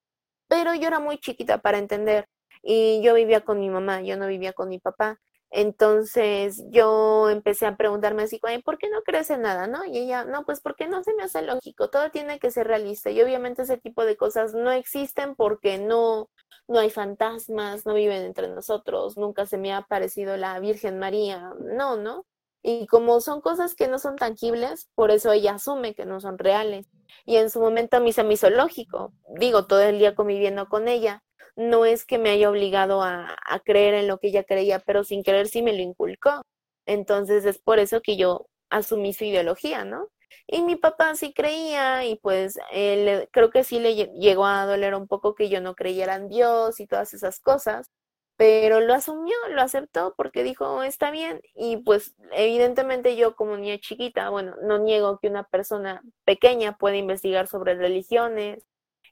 Pero yo era muy chiquita para entender y yo vivía con mi mamá, yo no vivía con mi papá. Entonces yo empecé a preguntarme así, ¿por qué no crees en nada? ¿No? Y ella, no, pues porque no se me hace lógico, todo tiene que ser realista. Y obviamente ese tipo de cosas no existen porque no, no hay fantasmas, no viven entre nosotros, nunca se me ha aparecido la Virgen María, no, ¿no? Y como son cosas que no son tangibles, por eso ella asume que no son reales. Y en su momento a mí se me hizo lógico, digo, todo el día conviviendo con ella no es que me haya obligado a, creer en lo que ella creía, pero sin querer sí me lo inculcó. Entonces es por eso que yo asumí su ideología, ¿no? Y mi papá sí creía y pues él, creo que sí le llegó a doler un poco que yo no creyera en Dios y todas esas cosas, pero lo asumió, lo aceptó porque dijo, está bien. Y pues evidentemente yo como niña chiquita, bueno, no niego que una persona pequeña pueda investigar sobre religiones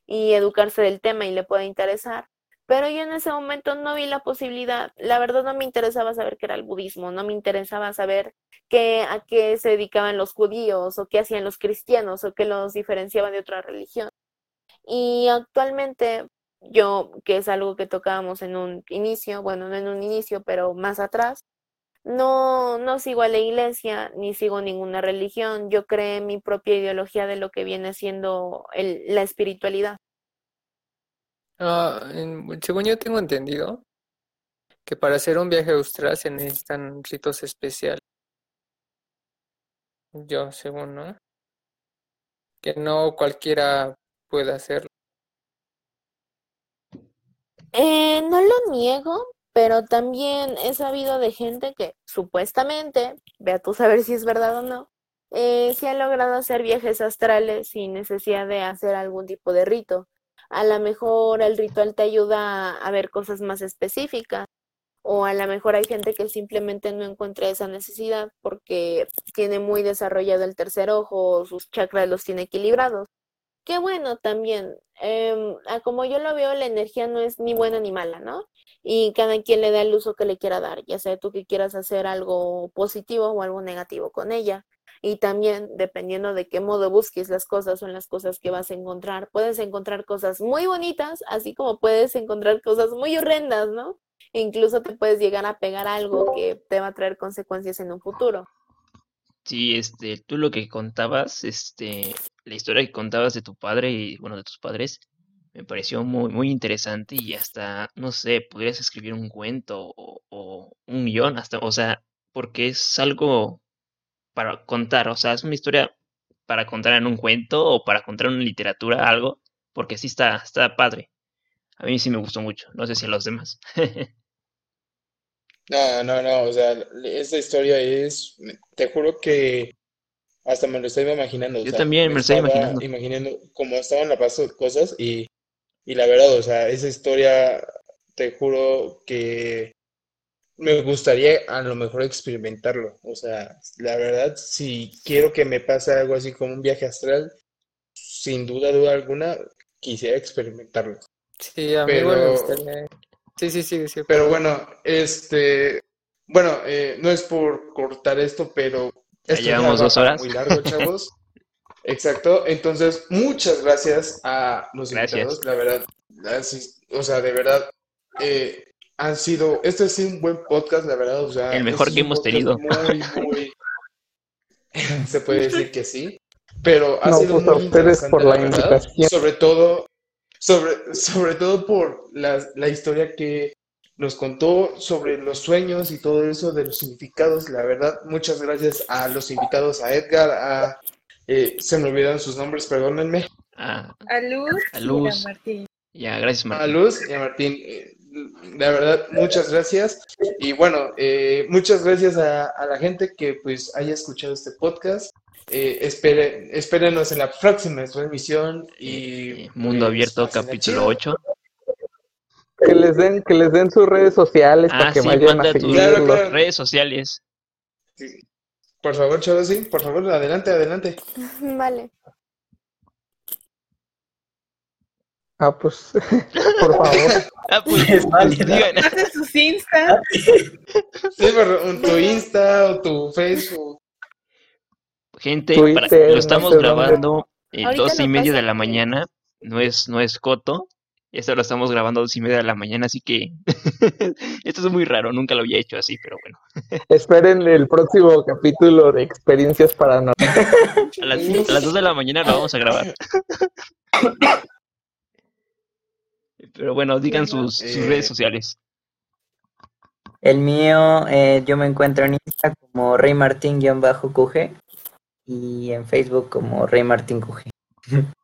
y educarse del tema y le pueda interesar, pero yo en ese momento no vi la posibilidad, la verdad no me interesaba saber qué era el budismo, no me interesaba saber qué, a qué se dedicaban los judíos o qué hacían los cristianos o qué los diferenciaban de otra religión. Y actualmente yo, que es algo que tocábamos en un inicio, bueno, no en un inicio, pero más atrás, no, no sigo a la iglesia ni sigo ninguna religión. Yo creé mi propia ideología de lo que viene siendo la espiritualidad. Ah, según yo tengo entendido que para hacer un viaje austral se necesitan ritos especiales. Yo, según, ¿no? Que no cualquiera puede hacerlo. Eh, no lo niego, pero también he sabido de gente que supuestamente, vea tú saber si es verdad o no, eh, sí ha logrado hacer viajes astrales sin necesidad de hacer algún tipo de rito a lo mejor el ritual te ayuda a ver cosas más específicas o a lo mejor hay gente que simplemente no encuentra esa necesidad porque tiene muy desarrollado el tercer ojo o sus chakras los tiene equilibrados. Qué bueno también, em, como yo lo veo, la energía no es ni buena ni mala, ¿no? Y cada quien le da el uso que le quiera dar, ya sea tú que quieras hacer algo positivo o algo negativo con ella y también dependiendo de qué modo busques las cosas son las cosas que vas a encontrar. Puedes encontrar cosas muy bonitas, así como puedes encontrar cosas muy horrendas, ¿no? E incluso te puedes llegar a pegar algo que te va a traer consecuencias en un futuro. Sí, este, tú lo que contabas, este, la historia que contabas de tu padre y, bueno, de tus padres, me pareció muy, muy interesante y hasta, no sé, podrías escribir un cuento o, un guion, hasta, o sea, porque es algo para contar, o sea, es una historia para contar en un cuento o para contar en literatura, algo, porque sí está, está padre. A mí sí me gustó mucho, no sé si a los demás. no, no, no, o sea, esta historia es, te juro que hasta me lo estoy imaginando. Yo también me, lo estoy imaginando. Imaginando cómo estaban la paso cosas y, y la verdad, o sea, esa historia, te juro que me gustaría a lo mejor experimentarlo. O sea, la verdad, si quiero que me pase algo así como un viaje astral, sin duda, duda alguna, quisiera experimentarlo. Sí, a mí me gustaría. Sí, sí, sí, sí. Pero bueno, este, bueno, eh, no es por cortar esto, pero ya llevamos dos horas. Muy largo, chavos. Exacto. Entonces, muchas gracias a los invitados, la verdad. o sea, de verdad, eh, han sido, este ha sido un buen podcast, la verdad, o sea, el mejor este que hemos tenido. Muy, muy, se puede decir que sí, pero ha no, sido pues muy a ustedes por la, invitación. sobre todo, sobre, sobre todo por la, la historia que nos contó sobre los sueños y todo eso de los significados, la verdad, muchas gracias a los invitados, a Edgar, a, eh, se me olvidaron sus nombres, perdónenme. Ah, A Luz, A Luz. y a Martín. ya, gracias A Martín. Luz y a Martín. eh, La verdad, muchas gracias. Y bueno, eh, muchas gracias a, a la gente que pues haya escuchado este podcast. Eh, espere, espérenos en la próxima transmisión y Eh, Mundo pues, Abierto, capítulo chido. 8. Que les den, que les den sus redes sociales para Ah, que sí, vayan a tus Claro, claro. redes sociales. Sí. Por favor, chavos, sí, por favor, adelante, adelante. Vale. Ah, pues, por favor. Ah, pues, Es válido. digan. Hace sus Insta. Sí, pero en tu Insta o tu Facebook. Gente, Twitter, para- lo no estamos sé grabando eh, Ahorita dos y media de la mañana. No es, no es coto. Esto lo estamos grabando a dos y media de la mañana, así que esto es muy raro, nunca lo había hecho así, pero bueno. Esperen el próximo capítulo de experiencias paranormales. A las, a las dos de la mañana lo vamos a grabar. Pero bueno, digan sus, sus Eh, redes sociales. El mío, eh, yo me encuentro en Insta como Rey Martín-QG y en Facebook como Rey Martín QG.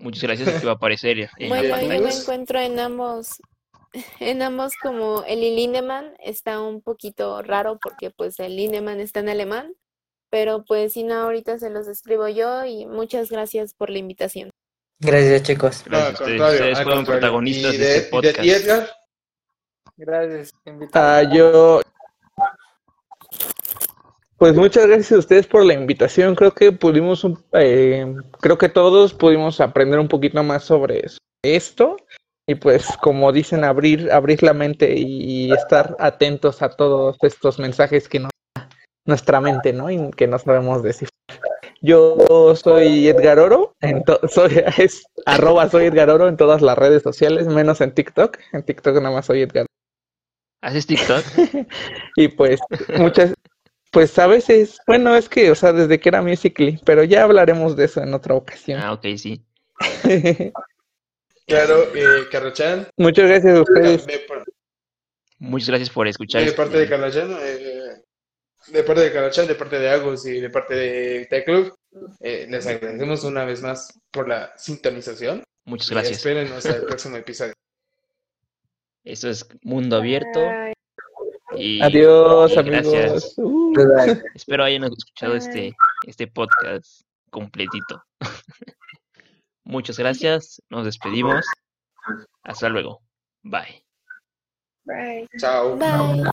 Muchas gracias, aquí va a aparecer en la Bueno, yo me encuentro en ambos, en ambos como el Lindemann está un poquito raro porque pues el Lindemann está en alemán, pero pues si no, ahorita se los escribo yo y muchas gracias por la invitación. Gracias, chicos. No, Gracias a ustedes. fueron protagonistas ¿Y de este y de ti, podcast. Edgar? Gracias, invitado. Ah, yo. Pues muchas gracias a ustedes por la invitación. Creo que pudimos, eh, creo que todos pudimos aprender un poquito más sobre eso- esto y pues como dicen abrir, abrir la mente y estar atentos a todos estos mensajes que nos da nuestra mente, ¿no? Y que no sabemos descifrar. Yo soy Edgar Oro, en soy es arroba soy Edgar Oro en todas las redes sociales, menos en TikTok. En TikTok nada más soy Edgar. ¿Haces TikTok? Y pues muchas, pues a veces, bueno, es que, o sea, desde que era Musical.ly, pero ya hablaremos de eso en otra ocasión. Ah, ok, sí. Claro, eh, Carrachan. Muchas gracias a ustedes. De, Muchas gracias por escuchar. de este- parte de Carrachan, eh, de parte de Carrachan, de parte de Agus y de parte de Tech Club, eh, les agradecemos una vez más por la sintonización. Muchas Y gracias. esperen hasta el próximo episodio. Esto es Mundo Abierto. Y, Adiós, y amigos. gracias. Uh. Espero hayan escuchado este, este podcast completito. Muchas gracias. Nos despedimos. Hasta luego. Bye. bye. Chao. Bye.